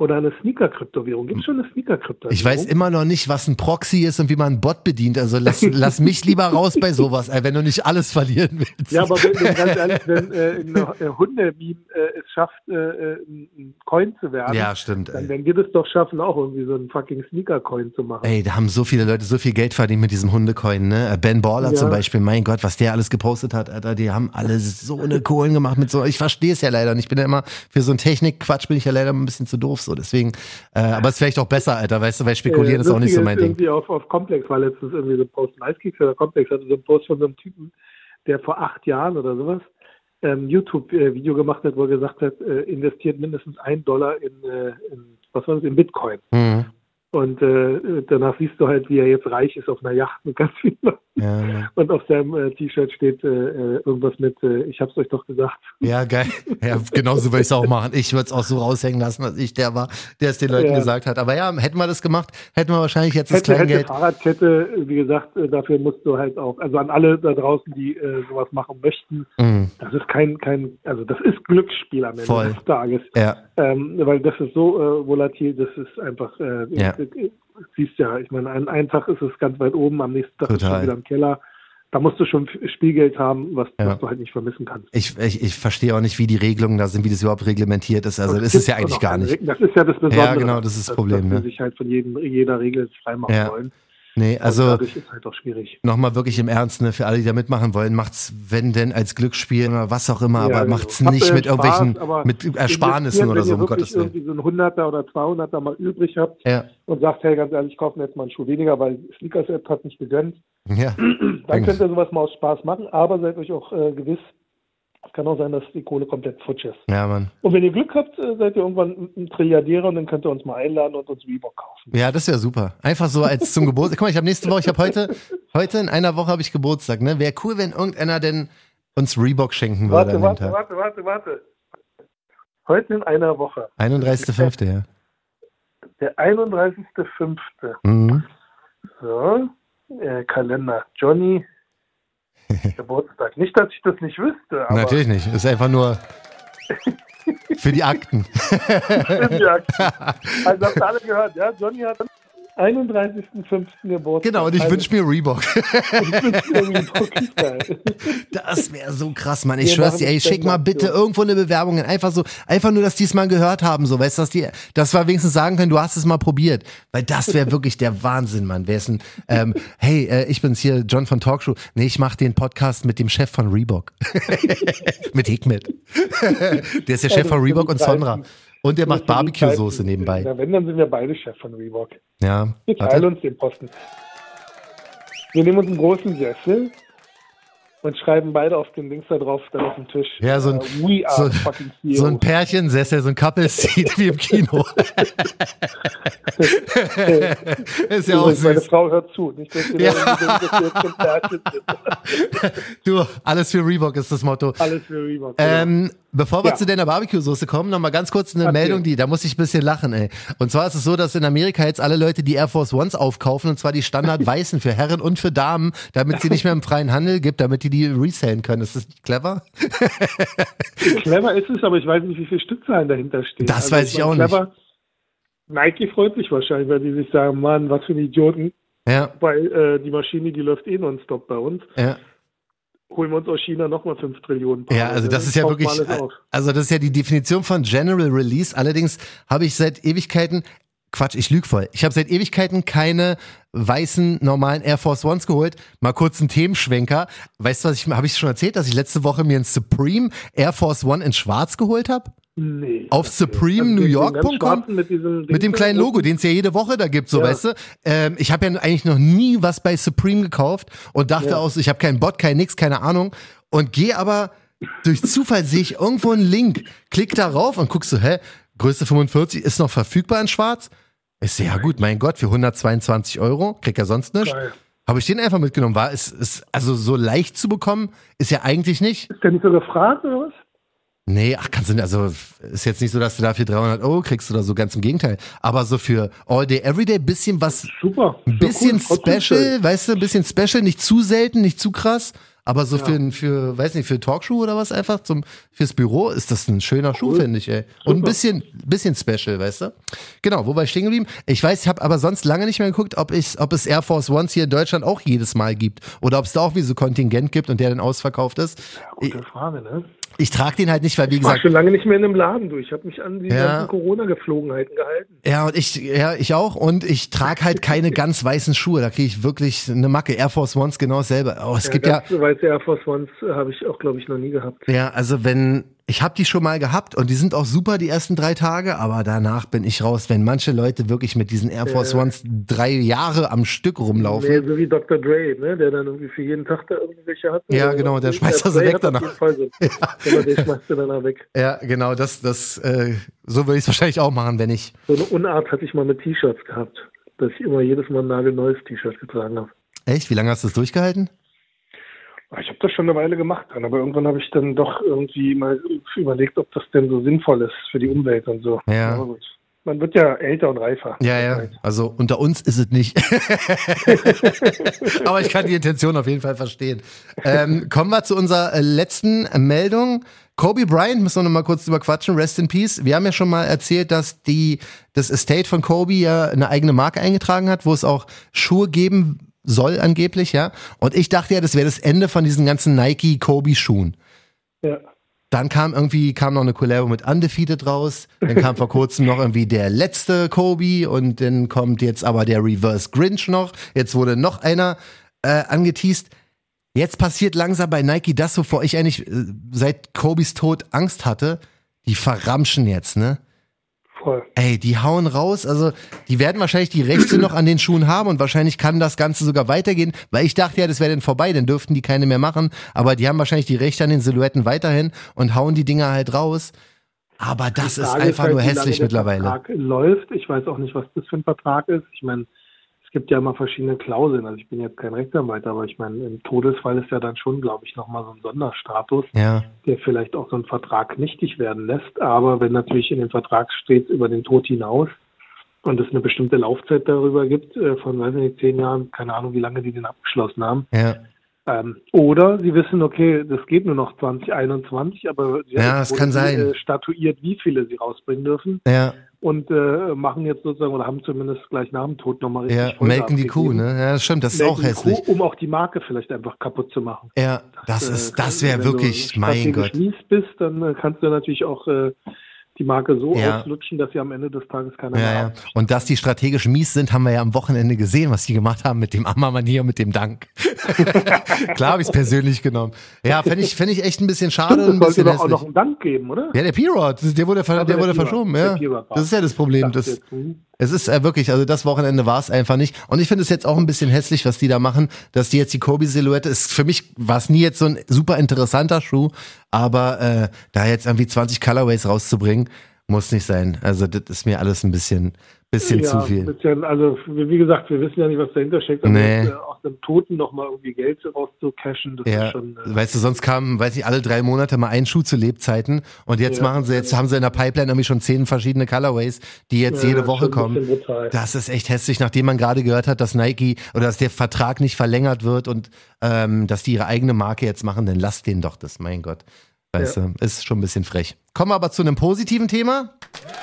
Oder eine Sneaker-Kryptowährung? Gibt es schon eine Sneaker-Kryptowährung? Ich weiß immer noch nicht, was ein Proxy ist und wie man einen Bot bedient. Also lass, lass mich lieber raus bei sowas, wenn du nicht alles verlieren willst. Ja, aber wenn, wenn ganz ehrlich, wenn äh, ein äh, Hunde-Meme äh, es schafft, äh, äh, ein Coin zu werden, Ja, stimmt. dann Ey. werden wir das doch schaffen, auch irgendwie so einen fucking Sneaker-Coin zu machen. ey, da haben so viele Leute so viel Geld verdient mit diesem Hundecoin, ne? Ben Baller Ja. zum Beispiel, mein Gott, was der alles gepostet hat, Alter, die haben alle so eine Kohlen gemacht mit so, ich verstehe es ja leider nicht. Ich bin ja immer, für so einen Technikquatsch bin ich ja leider ein bisschen zu doof, so, deswegen, äh, aber es ist vielleicht auch besser, Alter, weißt du, weil spekulieren Äh, ist auch nicht so mein Ding. irgendwie auf, auf Komplex war letztens irgendwie so ein Post, ein Eiskicks oder Komplex hatte so einen Post von so einem Typen, der vor acht Jahren oder sowas ähm, YouTube-Video gemacht hat, wo er gesagt hat, äh, investiert mindestens ein Dollar in, äh, in was war das, in Bitcoin. Mhm. Und äh, danach siehst du halt, wie er jetzt reich ist auf einer Yacht mit ganz vielen Leuten. Ja, ja. Und auf seinem äh, T-Shirt steht äh, äh, irgendwas mit, äh, ich hab's euch doch gesagt. Ja, geil. Ja, genauso würde ich es auch machen. Ich würde es auch so raushängen lassen, dass ich der war, der es den Leuten Ja. gesagt hat. Aber ja, hätten wir das gemacht, hätten wir wahrscheinlich jetzt das Hätte, hätte Kleingeld. Fahrradkette, wie gesagt, äh, dafür musst du halt auch, also an alle da draußen, die äh, sowas machen möchten, Mhm. das ist kein, kein, also das ist Glücksspiel am Ende Voll. des Tages. Ja, Ähm, weil das ist so äh, volatil, das ist einfach, äh, Ja. Äh, siehst ja, ich meine, ein, einen Tag ist es ganz weit oben, am nächsten Tag ist es Total. schon wieder im Keller. da musst du schon Spielgeld haben, was, Ja. was du halt nicht vermissen kannst. Ich, ich, ich verstehe auch nicht, wie die Regelungen da sind, wie das überhaupt reglementiert ist. Also das ist ja eigentlich gar nicht. Regeln. Das ist ja das Besondere. Ja, genau, das ist das Problem, Dass wir ne? sich halt von jedem, jeder Regel freimachen Ja. wollen. Nee, also dadurch ist halt auch schwierig. nochmal wirklich im Ernst, ne, für alle, die da mitmachen wollen, macht's, wenn denn als Glücksspiel oder was auch immer, Ja, aber genau. macht's Habt nicht ihr mit Spaß, irgendwelchen, mit Ersparnissen oder so, wenn um ihr Gottes Willen. irgendwie so ein 100er oder 200er mal übrig habt Ja, und sagt, hey, ganz ehrlich, ich kaufe mir jetzt mal einen Schuh weniger, weil Sneakers App hat nicht gegönnt, ja. dann könnt ihr sowas mal aus Spaß machen, aber seid euch auch äh, gewiss, es kann auch sein, dass die Kohle komplett futsch ist. Ja, Mann. Und wenn ihr Glück habt, äh, seid ihr irgendwann ein- Trilliardärer und dann könnt ihr uns mal einladen und uns Reebok kaufen. Ja, das wäre super. Einfach so als zum Geburtstag. Guck mal, ich habe nächste Woche, ich habe heute, heute in einer Woche habe ich Geburtstag, ne? Wäre cool, wenn irgendeiner denn uns Reebok schenken würde Warte, warte, warte, warte, warte. Heute in einer Woche, 31.05. ja. der 31.05. Mhm. So, äh, Kalender. Johnny, Geburtstag. Nicht, dass ich das nicht wüsste, Natürlich nicht. Ist einfach nur für die Akten. Ja, also habt ihr alle gehört, ja? Johnny hat 31.05. Geburtstag. Genau, und ich wünsche mir Reebok. ich wünsch mir Reebok. Das wäre so krass, Mann. Ich Wir schwör's dir, ey, schick mal bitte irgendwo eine Bewerbung hin. Einfach so, einfach nur, dass die es mal gehört haben, so, weißt du, dass die, dass wir wenigstens sagen können, du hast es mal probiert. Weil das wäre wirklich der Wahnsinn, Mann. Wer ist denn, ähm, hey, äh, ich bin's hier, John von Talkshow. Nee, ich mache den Podcast mit dem Chef von Reebok. mit Hikmet. der ist der Chef von Reebok und Sonra. Und der macht Barbecue-Soße nebenbei. Na, wenn, dann sind wir beide Chef von Reebok. Ja. Wir teilen uns den Posten. Wir nehmen uns einen großen Sessel und schreiben beide auf den Dings da drauf, dann auf den Tisch. Ja, so ein- äh, We so-. So ein Pärchensessel, so ein Couple-Seat wie im Kino. ist ja auch Übrigens, meine süß. Frau hört zu. Nicht, dass ihr Ja. ja. denkt, dass wir. Du, alles für Reebok ist das Motto. Alles für Reebok. Ähm, bevor wir Ja. zu deiner Barbecue-Soße kommen, noch mal ganz kurz eine Erzähl. Meldung, die, da muss ich ein bisschen lachen, ey. Und zwar ist es so, dass in Amerika jetzt alle Leute die Air Force Ones aufkaufen, und zwar die Standard weißen für Herren und für Damen, damit sie nicht mehr im freien Handel gibt, damit die die resellen können. Ist das nicht clever? Clever ist es, aber ich weiß nicht, wie viele Stückzahlen dahinter stehen. Also Das weiß ich auch clever, Nike freut sich wahrscheinlich, weil die sich sagen, Mann, was für ein Idioten, Ja, weil äh, die Maschine, die läuft eh nonstop bei uns. ja. Holen wir uns aus China nochmal 5 Trillionen. Paar. Ja, also das ist ja wirklich, also das ist ja die Definition von General Release. Allerdings habe ich seit Ewigkeiten, Quatsch, ich lüge voll. Ich habe seit Ewigkeiten keine weißen normalen Air Force Ones geholt. Mal kurz einen Themenschwenker. Weißt du, was ich, habe ich schon erzählt, dass ich letzte Woche mir einen Supreme Air Force One in schwarz geholt habe? Nee. Auf Also supremenewyork.com? schwarzen Mit, Mit dem kleinen Logo, den es ja jede Woche da gibt, so Ja. weißt du. Ähm, ich habe ja eigentlich noch nie was bei Supreme gekauft und dachte Ja. aus, ich habe keinen Bot, kein nix, keine Ahnung. Und gehe aber durch Zufall sehe ich irgendwo einen Link, klick darauf und guck so, hä, Größe 45 ist noch verfügbar in Schwarz. Ich sehe, ja gut, mein Gott, für 122 Euro, krieg ja sonst nichts. Habe ich den einfach mitgenommen. War es, ist, also so leicht zu bekommen, ist ja eigentlich nicht. Ist der nicht so gefragt oder was? Nee, ach, kannst du nicht, also ist jetzt nicht so, dass du dafür 300 Euro kriegst oder so, ganz im Gegenteil. Aber so für All Day, Everyday bisschen was, Super. ein bisschen cool, special, weißt du, ein bisschen special, nicht zu selten, nicht zu krass. Aber so Ja. für, für, weiß nicht, für Talkshow oder was einfach zum, fürs Büro ist das ein schöner Schuh, Cool. finde ich, ey. Und ein bisschen, bisschen special, weißt du? Genau, wo war ich stehen geblieben? Ich weiß, ich habe aber sonst lange nicht mehr geguckt, ob ich, ob es Air Force Ones hier in Deutschland auch jedes Mal gibt. Oder ob es da auch wie so Kontingent gibt und der dann ausverkauft ist. Ich, Gute Frage, ne? Ich trage den halt nicht, weil, wie Ich war gesagt, schon lange nicht mehr in einem Laden, du. Ich habe mich an die Ja. ganzen Corona-Geflogenheiten gehalten. Ja, und ich, ja, ich auch. Und ich trage halt keine ganz weißen Schuhe. Da kriege ich wirklich eine Macke. Air Force Ones genau dasselbe. Oh, es gibt ja, ganz weiße Air Force Ones äh, habe ich auch, glaube ich, noch nie gehabt. ja, also wenn, ich habe die schon mal gehabt und die sind auch super die ersten drei Tage, aber danach bin ich raus. Wenn manche Leute wirklich mit diesen Air Force Ones drei Jahre am Stück rumlaufen. Nee, so wie Dr. Dre, ne? der dann irgendwie für jeden Tag da irgendwelche hat. Ja, genau, der schmeißt Dre weg auf danach. jeden Fall so. Genau, den schmeißt du danach weg. Ja, genau, das, das, äh, so würde ich es wahrscheinlich auch machen, wenn ich. So eine Unart hatte ich mal mit T-Shirts gehabt, dass ich immer jedes Mal ein nagelneues T-Shirt getragen habe. Echt? Wie lange hast du das durchgehalten? Ich habe das schon eine Weile gemacht, dann, aber irgendwann habe ich dann doch irgendwie mal überlegt, ob das denn so sinnvoll ist für die Umwelt und so. Ja. Aber gut. Man wird ja älter und reifer. Ja, ja. Also unter uns ist es nicht. Aber ich kann die Intention auf jeden Fall verstehen. Ähm, kommen wir zu unserer äh, letzten Meldung. Kobe Bryant, müssen wir noch mal kurz drüber quatschen, Rest in Peace. Wir haben ja schon mal erzählt, dass die, das Estate von Kobe ja eine eigene Marke eingetragen hat, wo es auch Schuhe geben soll angeblich, ja. Und ich dachte ja, das wäre das Ende von diesen ganzen Nike Kobe Schuhen. Ja. Dann kam irgendwie, kam noch eine Collabo mit Undefeated raus. Dann kam vor kurzem noch irgendwie der letzte Kobe und dann kommt jetzt aber der Reverse Grinch noch. Jetzt wurde noch einer äh, angeteased. Jetzt passiert langsam bei Nike das, wovor ich eigentlich äh, seit Kobes Tod Angst hatte. Die verramschen jetzt, ne? Voll. Ey, die hauen raus. Also, die werden wahrscheinlich die Rechte noch an den Schuhen haben und wahrscheinlich kann das Ganze sogar weitergehen, weil ich dachte ja, das wäre dann vorbei, dann dürften die keine mehr machen. Aber die haben wahrscheinlich die Rechte an den Silhouetten weiterhin und hauen die Dinger halt raus. Aber das ist einfach halt, nur hässlich mittlerweile. Vertrag läuft. Ich weiß auch nicht, was das für ein Vertrag ist. Ich meine, es gibt ja immer verschiedene Klauseln. Also ich bin jetzt kein Rechtsanwalt, aber ich meine, im Todesfall ist ja dann schon, glaube ich, nochmal so ein Sonderstatus, Ja, der vielleicht auch so einen Vertrag nichtig werden lässt. Aber wenn natürlich in dem Vertrag steht über den Tod hinaus und es eine bestimmte Laufzeit darüber gibt, äh, von, weiß ich nicht, zehn Jahren, keine Ahnung, wie lange die den abgeschlossen haben, ja. ähm, oder sie wissen, okay, das geht nur noch 2021, aber sie Ja, haben kann sein. Äh, statuiert, wie viele sie rausbringen dürfen Ja, und äh, machen jetzt sozusagen oder haben zumindest gleich nach dem Tod nochmal richtig ja, Vollgas melken die Kuh, ne? Ja, das stimmt, das ist Melken auch die hässlich. Kuh, um auch die Marke vielleicht einfach kaputt zu machen. Ja, das Äh, ist, das wenn wäre du wirklich, mein strategisch Gott. mies bist, dann äh, kannst du natürlich auch äh, die Marke so Ja. auslutschen, dass sie am Ende des Tages keiner Ja, mehr ja. haben. Und dass die strategisch mies sind, haben wir ja am Wochenende gesehen, was die gemacht haben mit dem Ammermanier, mit dem Dank. Klar habe ich es persönlich genommen. Ja, fände ich, fänd ich echt ein bisschen schade Stimmt, ein es sollte bisschen doch auch noch einen Dank geben, oder? Ja, der P-Rod, der wurde, der der wurde verschoben, ja. Das ist ja das Problem. Das, hm. es ist äh, wirklich, also das Wochenende war es einfach nicht. Und ich finde es jetzt auch ein bisschen hässlich, was die da machen, dass die jetzt die Kobe-Silhouette ist. Für mich war es nie jetzt so ein super interessanter Schuh, aber äh, da jetzt irgendwie 20 Colorways rauszubringen, muss nicht sein. Also das ist mir alles ein bisschen, bisschen ja, zu viel. Bisschen, also wie gesagt, wir wissen ja nicht, was dahinter steckt. Aber Nee. jetzt, äh, aus dem Toten nochmal irgendwie Geld rauszucashen, das Ja, ist schon. Äh, weißt du, sonst kam, weiß ich, alle drei Monate mal ein Schuh zu Lebzeiten und jetzt Ja. machen sie, jetzt haben sie in der Pipeline irgendwie schon zehn verschiedene Colorways, die jetzt jede Woche kommen. Das ist echt hässlich, nachdem man gerade gehört hat, dass Nike oder dass der Vertrag nicht verlängert wird und ähm, dass die ihre eigene Marke jetzt machen, dann lasst denen doch das, mein Gott. Weißt du, ist schon ein bisschen frech. Kommen wir aber zu einem positiven Thema.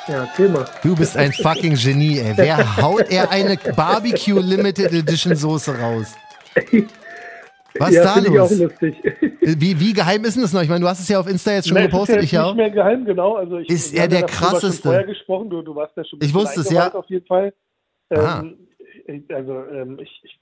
Ja, Thema. Du bist ein fucking Genie, ey. Wer haut er eine Barbecue Limited Edition Soße raus? Was ja, da finde ich auch los? lustig. Wie, wie geheim ist denn das noch? Ich meine, du hast es ja auf Insta jetzt schon Nein, es gepostet, ist ich ja ja nicht auch. mehr geheim, genau. Also ich, Ist er der krasseste? vorher gesprochen, du, du warst ja schon Ich wusste es, ja. auf jeden Fall. Ah. Ähm, ich- also ähm, ich, ich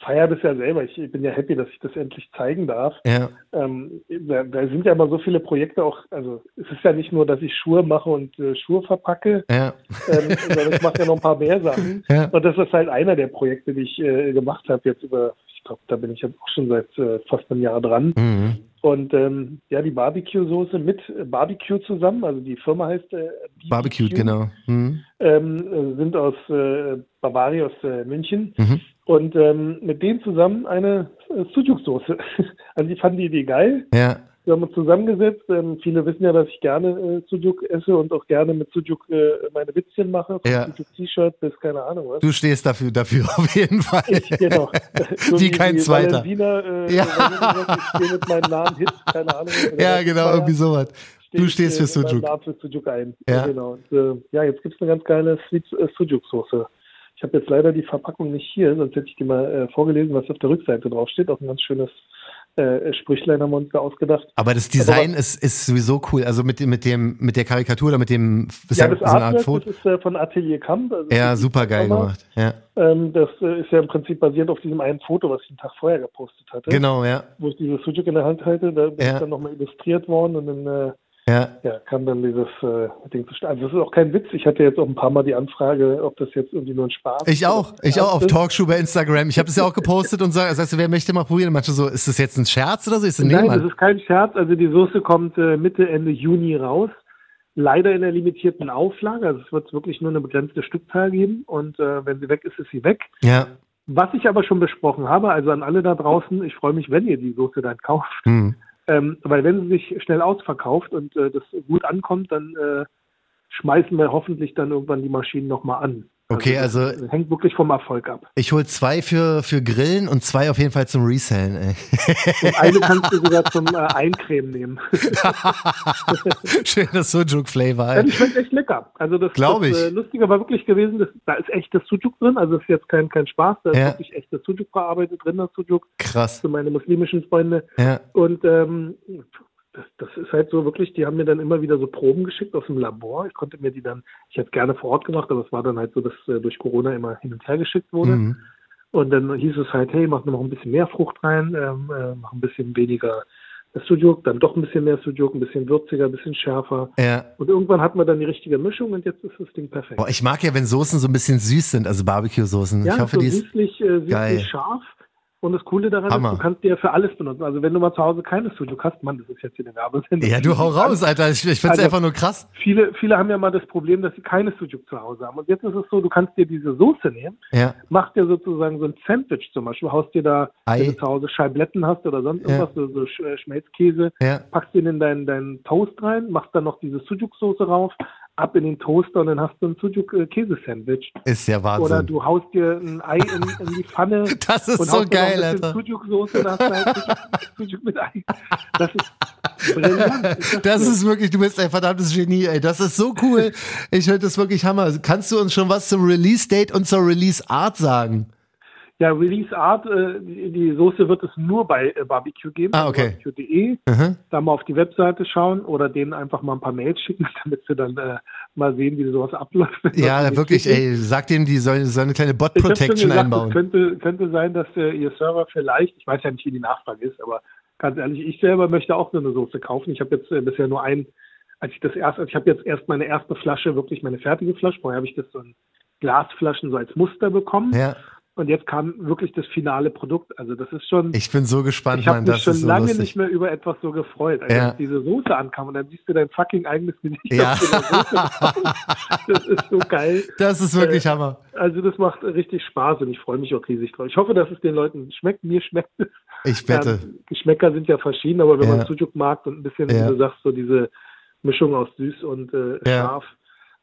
feiere das ja selber. Ich bin ja happy, dass ich das endlich zeigen darf. Ja, Ähm, da, da sind ja immer so viele Projekte auch, also es ist ja nicht nur, dass ich Schuhe mache und äh, Schuhe verpacke, ja, ähm, sondern ich mache ja noch ein paar mehr Sachen. Ja. Und das ist halt einer der Projekte, die ich äh, gemacht habe jetzt über, ich glaube, da bin ich jetzt auch schon seit äh, fast einem Jahr dran. mhm. Und ähm, ja, die Barbecue-Soße mit Barbecue zusammen, also die Firma heißt äh, Barbecue, BBQ, genau. Mhm. ähm, äh, sind aus äh, Bavaria, aus äh, München. Mhm. Und ähm, mit denen zusammen eine äh, Sujuk-Soße. also ich fand die Idee geil. Ja, Wir haben uns zusammengesetzt. Ähm, viele wissen ja, dass ich gerne äh, Sujuk esse und auch gerne mit Sujuk äh, meine Witzchen mache. Von Ja. Sujuk-T-Shirt bis keine Ahnung was. du stehst dafür, dafür auf jeden Fall. Ich, genau. So Wie kein Zweiter. Valentina, äh, Ja. Valentina, ich stehe mit meinem Namen Hit, keine Ahnung. Ja, genau, irgendwie sowas. Du stehst für ich, äh, Sujuk. Namen für Sujuk ein. Ja. Genau. Und, äh, ja, jetzt gibt es eine ganz geile Sweet äh, Sujuk-Soße. Ich habe jetzt leider die Verpackung nicht hier, sonst hätte ich die mal äh, vorgelesen, was auf der Rückseite draufsteht. Auch ein ganz schönes äh, Sprüchlein haben wir uns da ausgedacht. Aber das Design ist, ist sowieso cool. Also mit, mit dem, mit der Karikatur oder mit dem, ist ja, das so eine Art Foto. das ist äh, von Atelier Kamp. Also Ja, ist super geil gemacht. Ja, Ähm, das äh, ist ja im Prinzip basiert auf diesem einen Foto, was ich einen Tag vorher gepostet hatte. genau, ja, Wo ich dieses Sujuk in der Hand halte, da Ja. ich dann nochmal illustriert worden und dann äh, ja. ja, kam dann dieses äh, Ding zustande. Also das ist auch kein Witz. Ich hatte jetzt auch ein paar Mal die Anfrage, ob das jetzt irgendwie nur ein Spaß ist. Ich auch, ich auch auf ist. Talkshow bei Instagram. Ich habe es ja auch gepostet und sag, sagst du, wer möchte mal probieren? Manche so, ist das jetzt ein Scherz oder so? So, nee, Nein, das ist kein Scherz. Also die Soße kommt äh, Mitte, Ende Juni raus. Leider in der limitierten Auflage. Also es wird wirklich nur eine begrenzte Stückzahl geben. Und äh, wenn sie weg ist, ist sie weg. Ja, Was ich aber schon besprochen habe, also an alle da draußen, ich freue mich, wenn ihr die Soße dann kauft. hm. Ähm, weil wenn sie sich schnell ausverkauft und äh, das gut ankommt, dann äh, schmeißen wir hoffentlich dann irgendwann die Maschinen nochmal an. Okay, also, das hängt wirklich vom Erfolg ab. ich hol zwei für, für Grillen und zwei auf jeden Fall zum Resellen, ey. Und eine kannst du sogar zum äh, Eincremen nehmen. Schöner Sujuk-Flavor, Ja, ey. die schmeckt echt lecker. Also das, das ich. Äh, Lustige war wirklich gewesen, dass, da ist echtes Sujuk drin. Also das ist jetzt kein, kein Spaß. Da ist Ja. wirklich echtes Sujuk verarbeitet drin, das Sujuk Krass. für meine muslimischen Freunde. Ja. Und ähm, das, das ist halt so wirklich, die haben mir dann immer wieder so Proben geschickt aus dem Labor. Ich konnte mir die dann, ich hätte gerne vor Ort gemacht, aber es war dann halt so, dass äh, durch Corona immer hin und her geschickt wurde. Mhm. Und dann hieß es halt, hey, mach noch ein bisschen mehr Frucht rein, ähm, äh, mach ein bisschen weniger Sujuk, dann doch ein bisschen mehr Sujuk, ein bisschen würziger, ein bisschen schärfer. Ja. Und irgendwann hat man dann die richtige Mischung und jetzt ist das Ding perfekt. Boah, ich mag ja, wenn Soßen so ein bisschen süß sind, also Barbecue-Soßen. ja, ich hoffe, so die ist. süßlich, äh, geil. süßlich scharf. Und das Coole daran Hammer. ist, du kannst die ja für alles benutzen. Also wenn du mal zu Hause keine Sujuk hast, Mann, das ist jetzt hier eine Werbesendung. Ja, du hau raus, Alter. Ich, ich find's Also- einfach nur krass. Viele, viele haben ja mal das Problem, dass sie keine Sujuk zu Hause haben. Und jetzt ist es so, du kannst dir diese Soße nehmen, Ja. machst dir sozusagen so ein Sandwich zum Beispiel, haust dir da, Ei. wenn du zu Hause Scheibletten hast oder sonst Ja. irgendwas, so, so Sch- Schmelzkäse, Ja. packst den in deinen, deinen Toast rein, machst dann noch diese Sujuk-Soße rauf, ab in den Toaster und dann hast du ein Sujuk-Käse-Sandwich. Ist ja Oder Wahnsinn. du haust dir ein Ei in, in die Pfanne Das ist und so haust dir noch geil, ein Alter. Sujuk-Soße und hast halt Sujuk, Sujuk mit Ei. Das ist brillant. Ist Das gut? ist wirklich, du bist ein verdammtes Genie, ey. Das ist so cool. Ich finde das wirklich Hammer. Kannst du uns schon was zum Release-Date und zur Release-Art sagen? Ja, Release Art, äh, die, Soße wird es nur bei äh, Barbecue geben. Ah, okay. Barbecue.de. Mhm. Da mal auf die Webseite schauen oder denen einfach mal ein paar Mails schicken, damit sie dann äh, mal sehen, wie sowas abläuft. Ja, wirklich, schicken. ey. Sag denen, die sollen so eine kleine Bot-Protection einbauen. Es könnte, könnte sein, dass äh, ihr Server vielleicht, ich weiß ja nicht, wie die Nachfrage ist, aber ganz ehrlich, ich selber möchte auch so eine Soße kaufen. Ich habe jetzt äh, bisher nur ein, als ich das erst, also ich habe jetzt erst meine erste Flasche, wirklich meine fertige Flasche, vorher habe ich das so in Glasflaschen so als Muster bekommen. Ja, Und jetzt kam wirklich das finale Produkt. Also das ist schon. ich bin so gespannt, Ich habe Mann. mich Das schon ist so lange lustig. nicht mehr über etwas so gefreut, als Ja. diese Soße ankam und dann siehst du dein fucking eigenes Gesicht Ja. Das ist so geil. Das ist wirklich Äh, Hammer. Also das macht richtig Spaß und ich freue mich auch riesig drauf. Ich hoffe, dass es den Leuten schmeckt. Mir schmeckt es. Ich wette. Ähm, Geschmäcker sind ja verschieden, aber wenn Ja. man Sujuk mag und ein bisschen, Ja. wie du sagst, so diese Mischung aus süß und äh, Ja. scharf,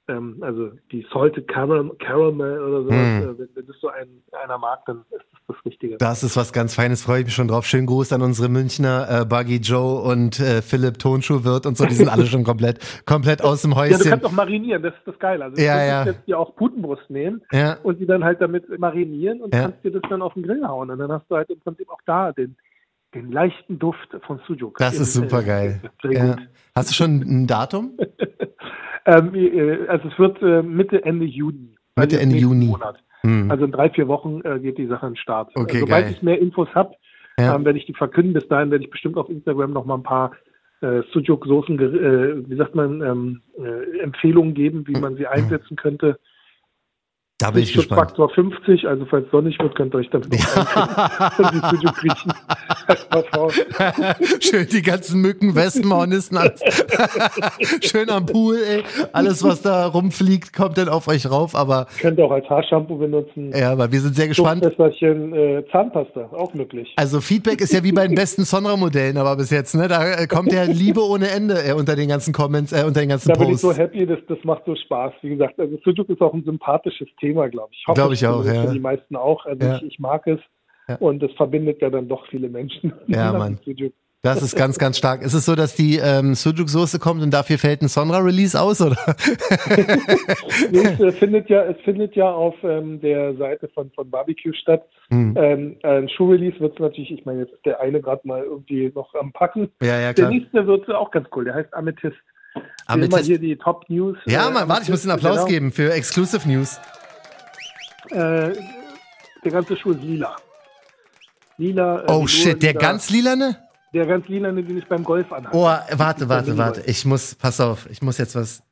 ähm, also die Salted Caram Caramel oder sowas, Mm. äh, wenn, wenn das so ein, einer mag, dann ist das das Richtige. Das ist was ganz Feines, freue ich mich schon drauf. Schönen Gruß an unsere Münchner äh, Buggy Joe und äh, Philipp Tonschuhwirt und so. Die sind alle schon komplett, komplett aus dem Ja, du Häuschen. kannst auch marinieren, das ist das Geile. Also du Ja, könntest ja. jetzt dir auch Putenbrust nehmen Ja, und die dann halt damit marinieren und Ja. kannst dir das dann auf den Grill hauen. Und dann hast du halt im Prinzip auch da den, den leichten Duft von Sujuk. das ist super geil. äh, Ja. Hast du schon ein Datum? Ähm, äh, also es wird äh, Mitte, Ende Juni. Mitte, Also Ende Juni. Monat. Hm. Also in drei, vier Wochen äh, geht die Sache an den Start. Okay, äh, Sobald geil. ich mehr Infos habe, Ja. ähm, werde ich die verkünden. Bis dahin werde ich bestimmt auf Instagram noch mal ein paar äh, Sujuk-Soßen, äh, wie sagt man, ähm, äh, Empfehlungen geben, wie man sie einsetzen könnte. Da bin ich gespannt. Faktor 50, also falls es sonnig wird, könnt ihr euch damit. Schön die ganzen Mücken, Wespen, Hornissen, alles. Schön am Pool, ey. Alles, was da rumfliegt, kommt dann auf euch rauf. Aber Könnt ihr auch als Haarshampoo benutzen. ja, aber wir sind sehr gespannt. Duftfässerchen, äh, Zahnpasta, auch möglich. Also Feedback ist ja wie bei den besten Sonra-Modellen, aber bis jetzt, ne? Da äh, kommt ja Liebe ohne Ende äh, unter den ganzen Comments, äh, unter den ganzen Da bin ich Posts. so happy, das, das macht so Spaß. Wie gesagt, also Sujuk ist auch ein sympathisches Thema, glaube ich. Hoffe Glaub ich auch, ja. für Die meisten auch. Also Ja. ich, ich mag es. Ja. Und es verbindet ja dann doch viele Menschen. Ja, Mann. Das ist ganz, ganz stark. Ist es so, dass die ähm, Sujuk-Soße kommt und dafür fällt ein Sonra-Release aus, oder? Es, findet ja, es findet ja auf ähm, der Seite von, von Barbecue statt. Hm. Ähm, ein Schuhrelease wird es natürlich, ich meine, jetzt ist der eine gerade mal irgendwie noch am Packen. Ja, ja, Der klar. nächste wird auch ganz cool, der heißt Amethyst. Amethyst. Immer hier die Top News. Ja, äh, Mann, warte, ich muss den Applaus genau. geben für Exclusive News. Äh, der ganze Schuh ist lila. Lila. äh, Oh shit, der lila. ganz lilane? Der ganz lila, den ich beim Golf anhabe. Oh, warte, warte, warte. Ich muss, pass auf, ich muss jetzt was.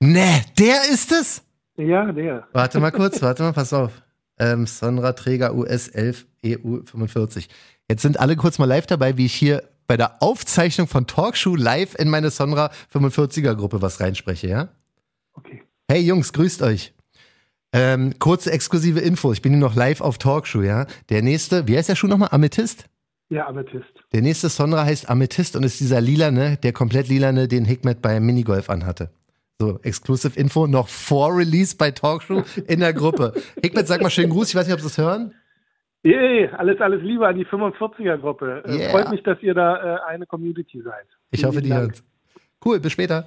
Nee, der ist es? Ja, der. Warte mal kurz, warte mal, pass auf. Ähm, Sonra Träger US 11 EU 45. Jetzt sind alle kurz mal live dabei, wie ich hier bei der Aufzeichnung von Talkshow live in meine Sonra 45er Gruppe was reinspreche, ja? Okay. Hey Jungs, grüßt euch. Ähm, kurze exklusive Info. Ich bin hier noch live auf Talkshow, ja? Der nächste, wie heißt der Schuh nochmal? Amethyst? Ja, Amethyst. Der nächste Sonra heißt Amethyst und ist dieser lilane, der komplett lilane, den Hikmet beim Minigolf anhatte. So, Exclusive Info noch vor Release bei Talkshow in der Gruppe. Hikmet, sag mal schönen Gruß. Ich weiß nicht, ob Sie es hören. Yeah, alles, alles Liebe an die 45er-Gruppe. Yeah. Freut mich, dass ihr da äh, eine Community seid. Ich Vielen hoffe, lieben die hören's. Cool, bis später.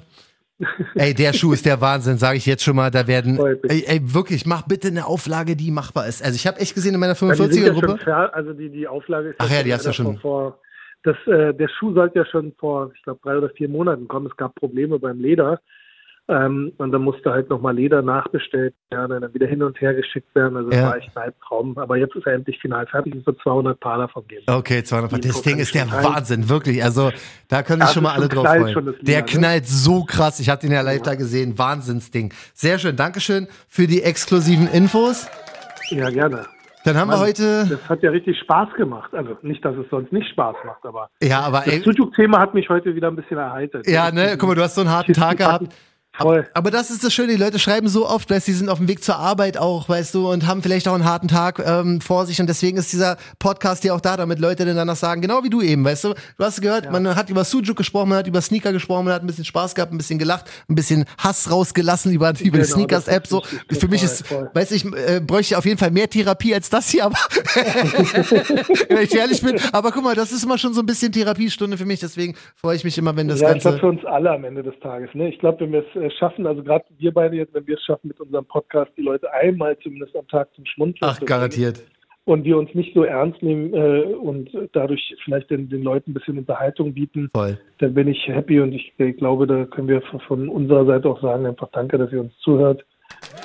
Ey, der Schuh ist der Wahnsinn, sage ich jetzt schon mal. Da werden, ey, ey, wirklich, mach bitte eine Auflage, die machbar ist. Also ich habe echt gesehen in meiner Ja, die sind ja schon 45er-Gruppe. fer- also die, die Auflage ist Ach ja, schon die hast du schon. Vor, das, äh, der Schuh sollte ja schon vor, ich glaube, drei oder vier Monaten kommen. Es gab Probleme beim Leder. Ähm, und dann musste halt nochmal Leder nachbestellt werden, dann wieder hin und her geschickt werden. Also das Ja. war echt ein Albtraum. Aber jetzt ist er endlich final fertig. Es wird 200 Paar davon geben. Okay, 200 Die Das Ding ist der teilen. Wahnsinn, wirklich. Also da können sich Das schon mal alle drauf freuen. schon das Lied, der ne? knallt so krass. Ich habe den ja live da gesehen. Wahnsinnsding. Sehr schön. Dankeschön für die exklusiven Infos. Ja, gerne. Dann haben wir Mann, heute. Das hat ja richtig Spaß gemacht. Also nicht, dass es sonst nicht Spaß macht, aber Ja, aber das ey, Sujuk-Thema hat mich heute wieder ein bisschen erheitert. ja, ne, guck mal, du hast so einen harten Tag gehabt. Voll. Aber das ist das Schöne, die Leute schreiben so oft, weil sie sind auf dem Weg zur Arbeit auch, weißt du, und haben vielleicht auch einen harten Tag ähm, vor sich. Und deswegen ist dieser Podcast ja auch da, damit Leute dann danach sagen, genau wie du eben, weißt du. Du hast gehört, man hat über Sujuk gesprochen, man hat über Sneaker gesprochen, man hat ein bisschen Spaß gehabt, ein bisschen gelacht, ein bisschen Hass rausgelassen über, über die Genau, Sneakers-App. das So. Für mich voll, ist, voll. weiß ich, äh, bräuchte auf jeden Fall mehr Therapie als das hier, aber wenn ich ehrlich bin. Aber guck mal, das ist immer schon so ein bisschen Therapiestunde für mich, deswegen freue ich mich immer, wenn das ja, ich glaube Ganze. für uns alle am Ende des Tages. Ne? Ich glaube, wenn wir es äh, schaffen, also gerade wir beide jetzt, wenn wir es schaffen mit unserem Podcast, die Leute einmal zumindest am Tag zum Schmunzeln Ach, garantiert. und wir uns nicht so ernst nehmen äh, und dadurch vielleicht den, den Leuten ein bisschen Unterhaltung bieten, Voll. dann bin ich happy und ich äh, glaube, da können wir von- von unserer Seite auch sagen, einfach danke, dass ihr uns zuhört.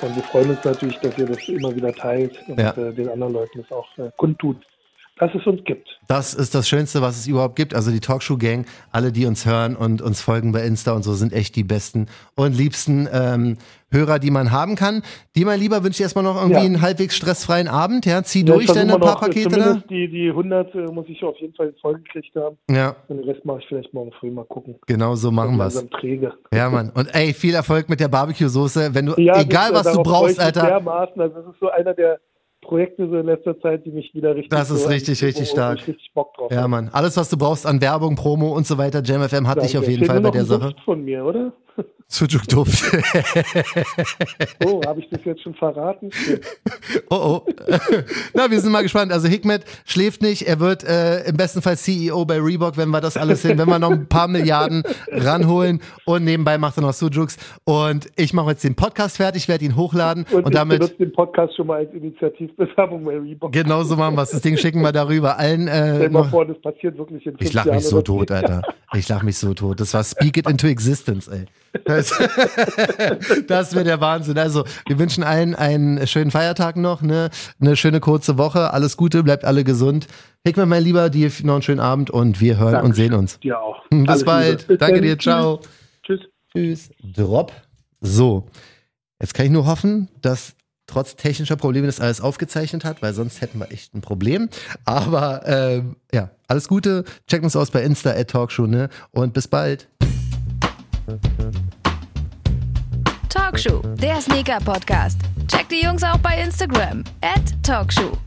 Und wir freuen uns natürlich, dass ihr das immer wieder teilt und Ja. äh, den anderen Leuten das auch äh, kundtut, dass es uns gibt. Das ist das Schönste, was es überhaupt gibt. Also die Talkshow-Gang, alle, die uns hören und uns folgen bei Insta und so, sind echt die besten und liebsten ähm, Hörer, die man haben kann. Die mal lieber wünsche ich erstmal noch irgendwie Ja. einen halbwegs stressfreien Abend. Ja, zieh Ja, durch deine paar noch, Pakete da. Die, die 100 äh, muss ich auf jeden Fall vollgekriegt haben. Ja, Und den Rest mache ich vielleicht morgen früh mal gucken. genau so machen. Langsam träge. Ja, Mann. Und ey, viel Erfolg mit der Barbecue-Soße. Wenn du, Ja, egal das, was äh, du brauchst, Alter. Dermaßen. Also das ist so einer der Projekte so in letzter Zeit, die mich wieder richtig Das ist so richtig, richtig stark. Ich richtig Bock drauf Ja. Mann. Alles, was du brauchst an Werbung, Promo und so weiter, JamFM hat dich Danke. auf jeden Fall bei der Sache. Von mir, oder? Sujuk-Duft. Oh, habe ich das jetzt schon verraten? Oh oh. Na, wir sind mal gespannt. Also Hikmet schläft nicht. Er wird äh, im besten Fall CEO bei Reebok, wenn wir das alles hin, wenn wir noch ein paar Milliarden ranholen. Und nebenbei macht er noch Sujuks. Und ich mache jetzt den Podcast fertig, werde ihn hochladen und, Und, ich damit benutze den Podcast schon mal als Initiativbewerbung bei Reebok. genauso machen wir Das Ding schicken wir darüber allen. Äh, Stell mal vor, das passiert wirklich in fünf ich lach Jahren mich so tot, Alter. Ich lach mich so tot. Das war Speak It into Existence, ey. Das, das wäre der Wahnsinn. Also, wir wünschen allen einen schönen Feiertag noch, ne? Eine schöne kurze Woche. Alles Gute, bleibt alle gesund. Hikmet, mein Lieber, dir noch einen schönen Abend und wir hören und Dankeschön. sehen uns. Dir auch. Bis Alles bald. Bis Danke dann. dir. Ciao. Tschüss. Tschüss. Drop. So. Jetzt kann ich nur hoffen, dass trotz technischer Probleme das alles aufgezeichnet hat, weil sonst hätten wir echt ein Problem. Aber ähm, ja, alles Gute. Checkt uns aus bei Insta at Talkshow, ne? Und bis bald. Talkshow, der Sneaker-Podcast. Checkt die Jungs auch bei Instagram. Talkshow.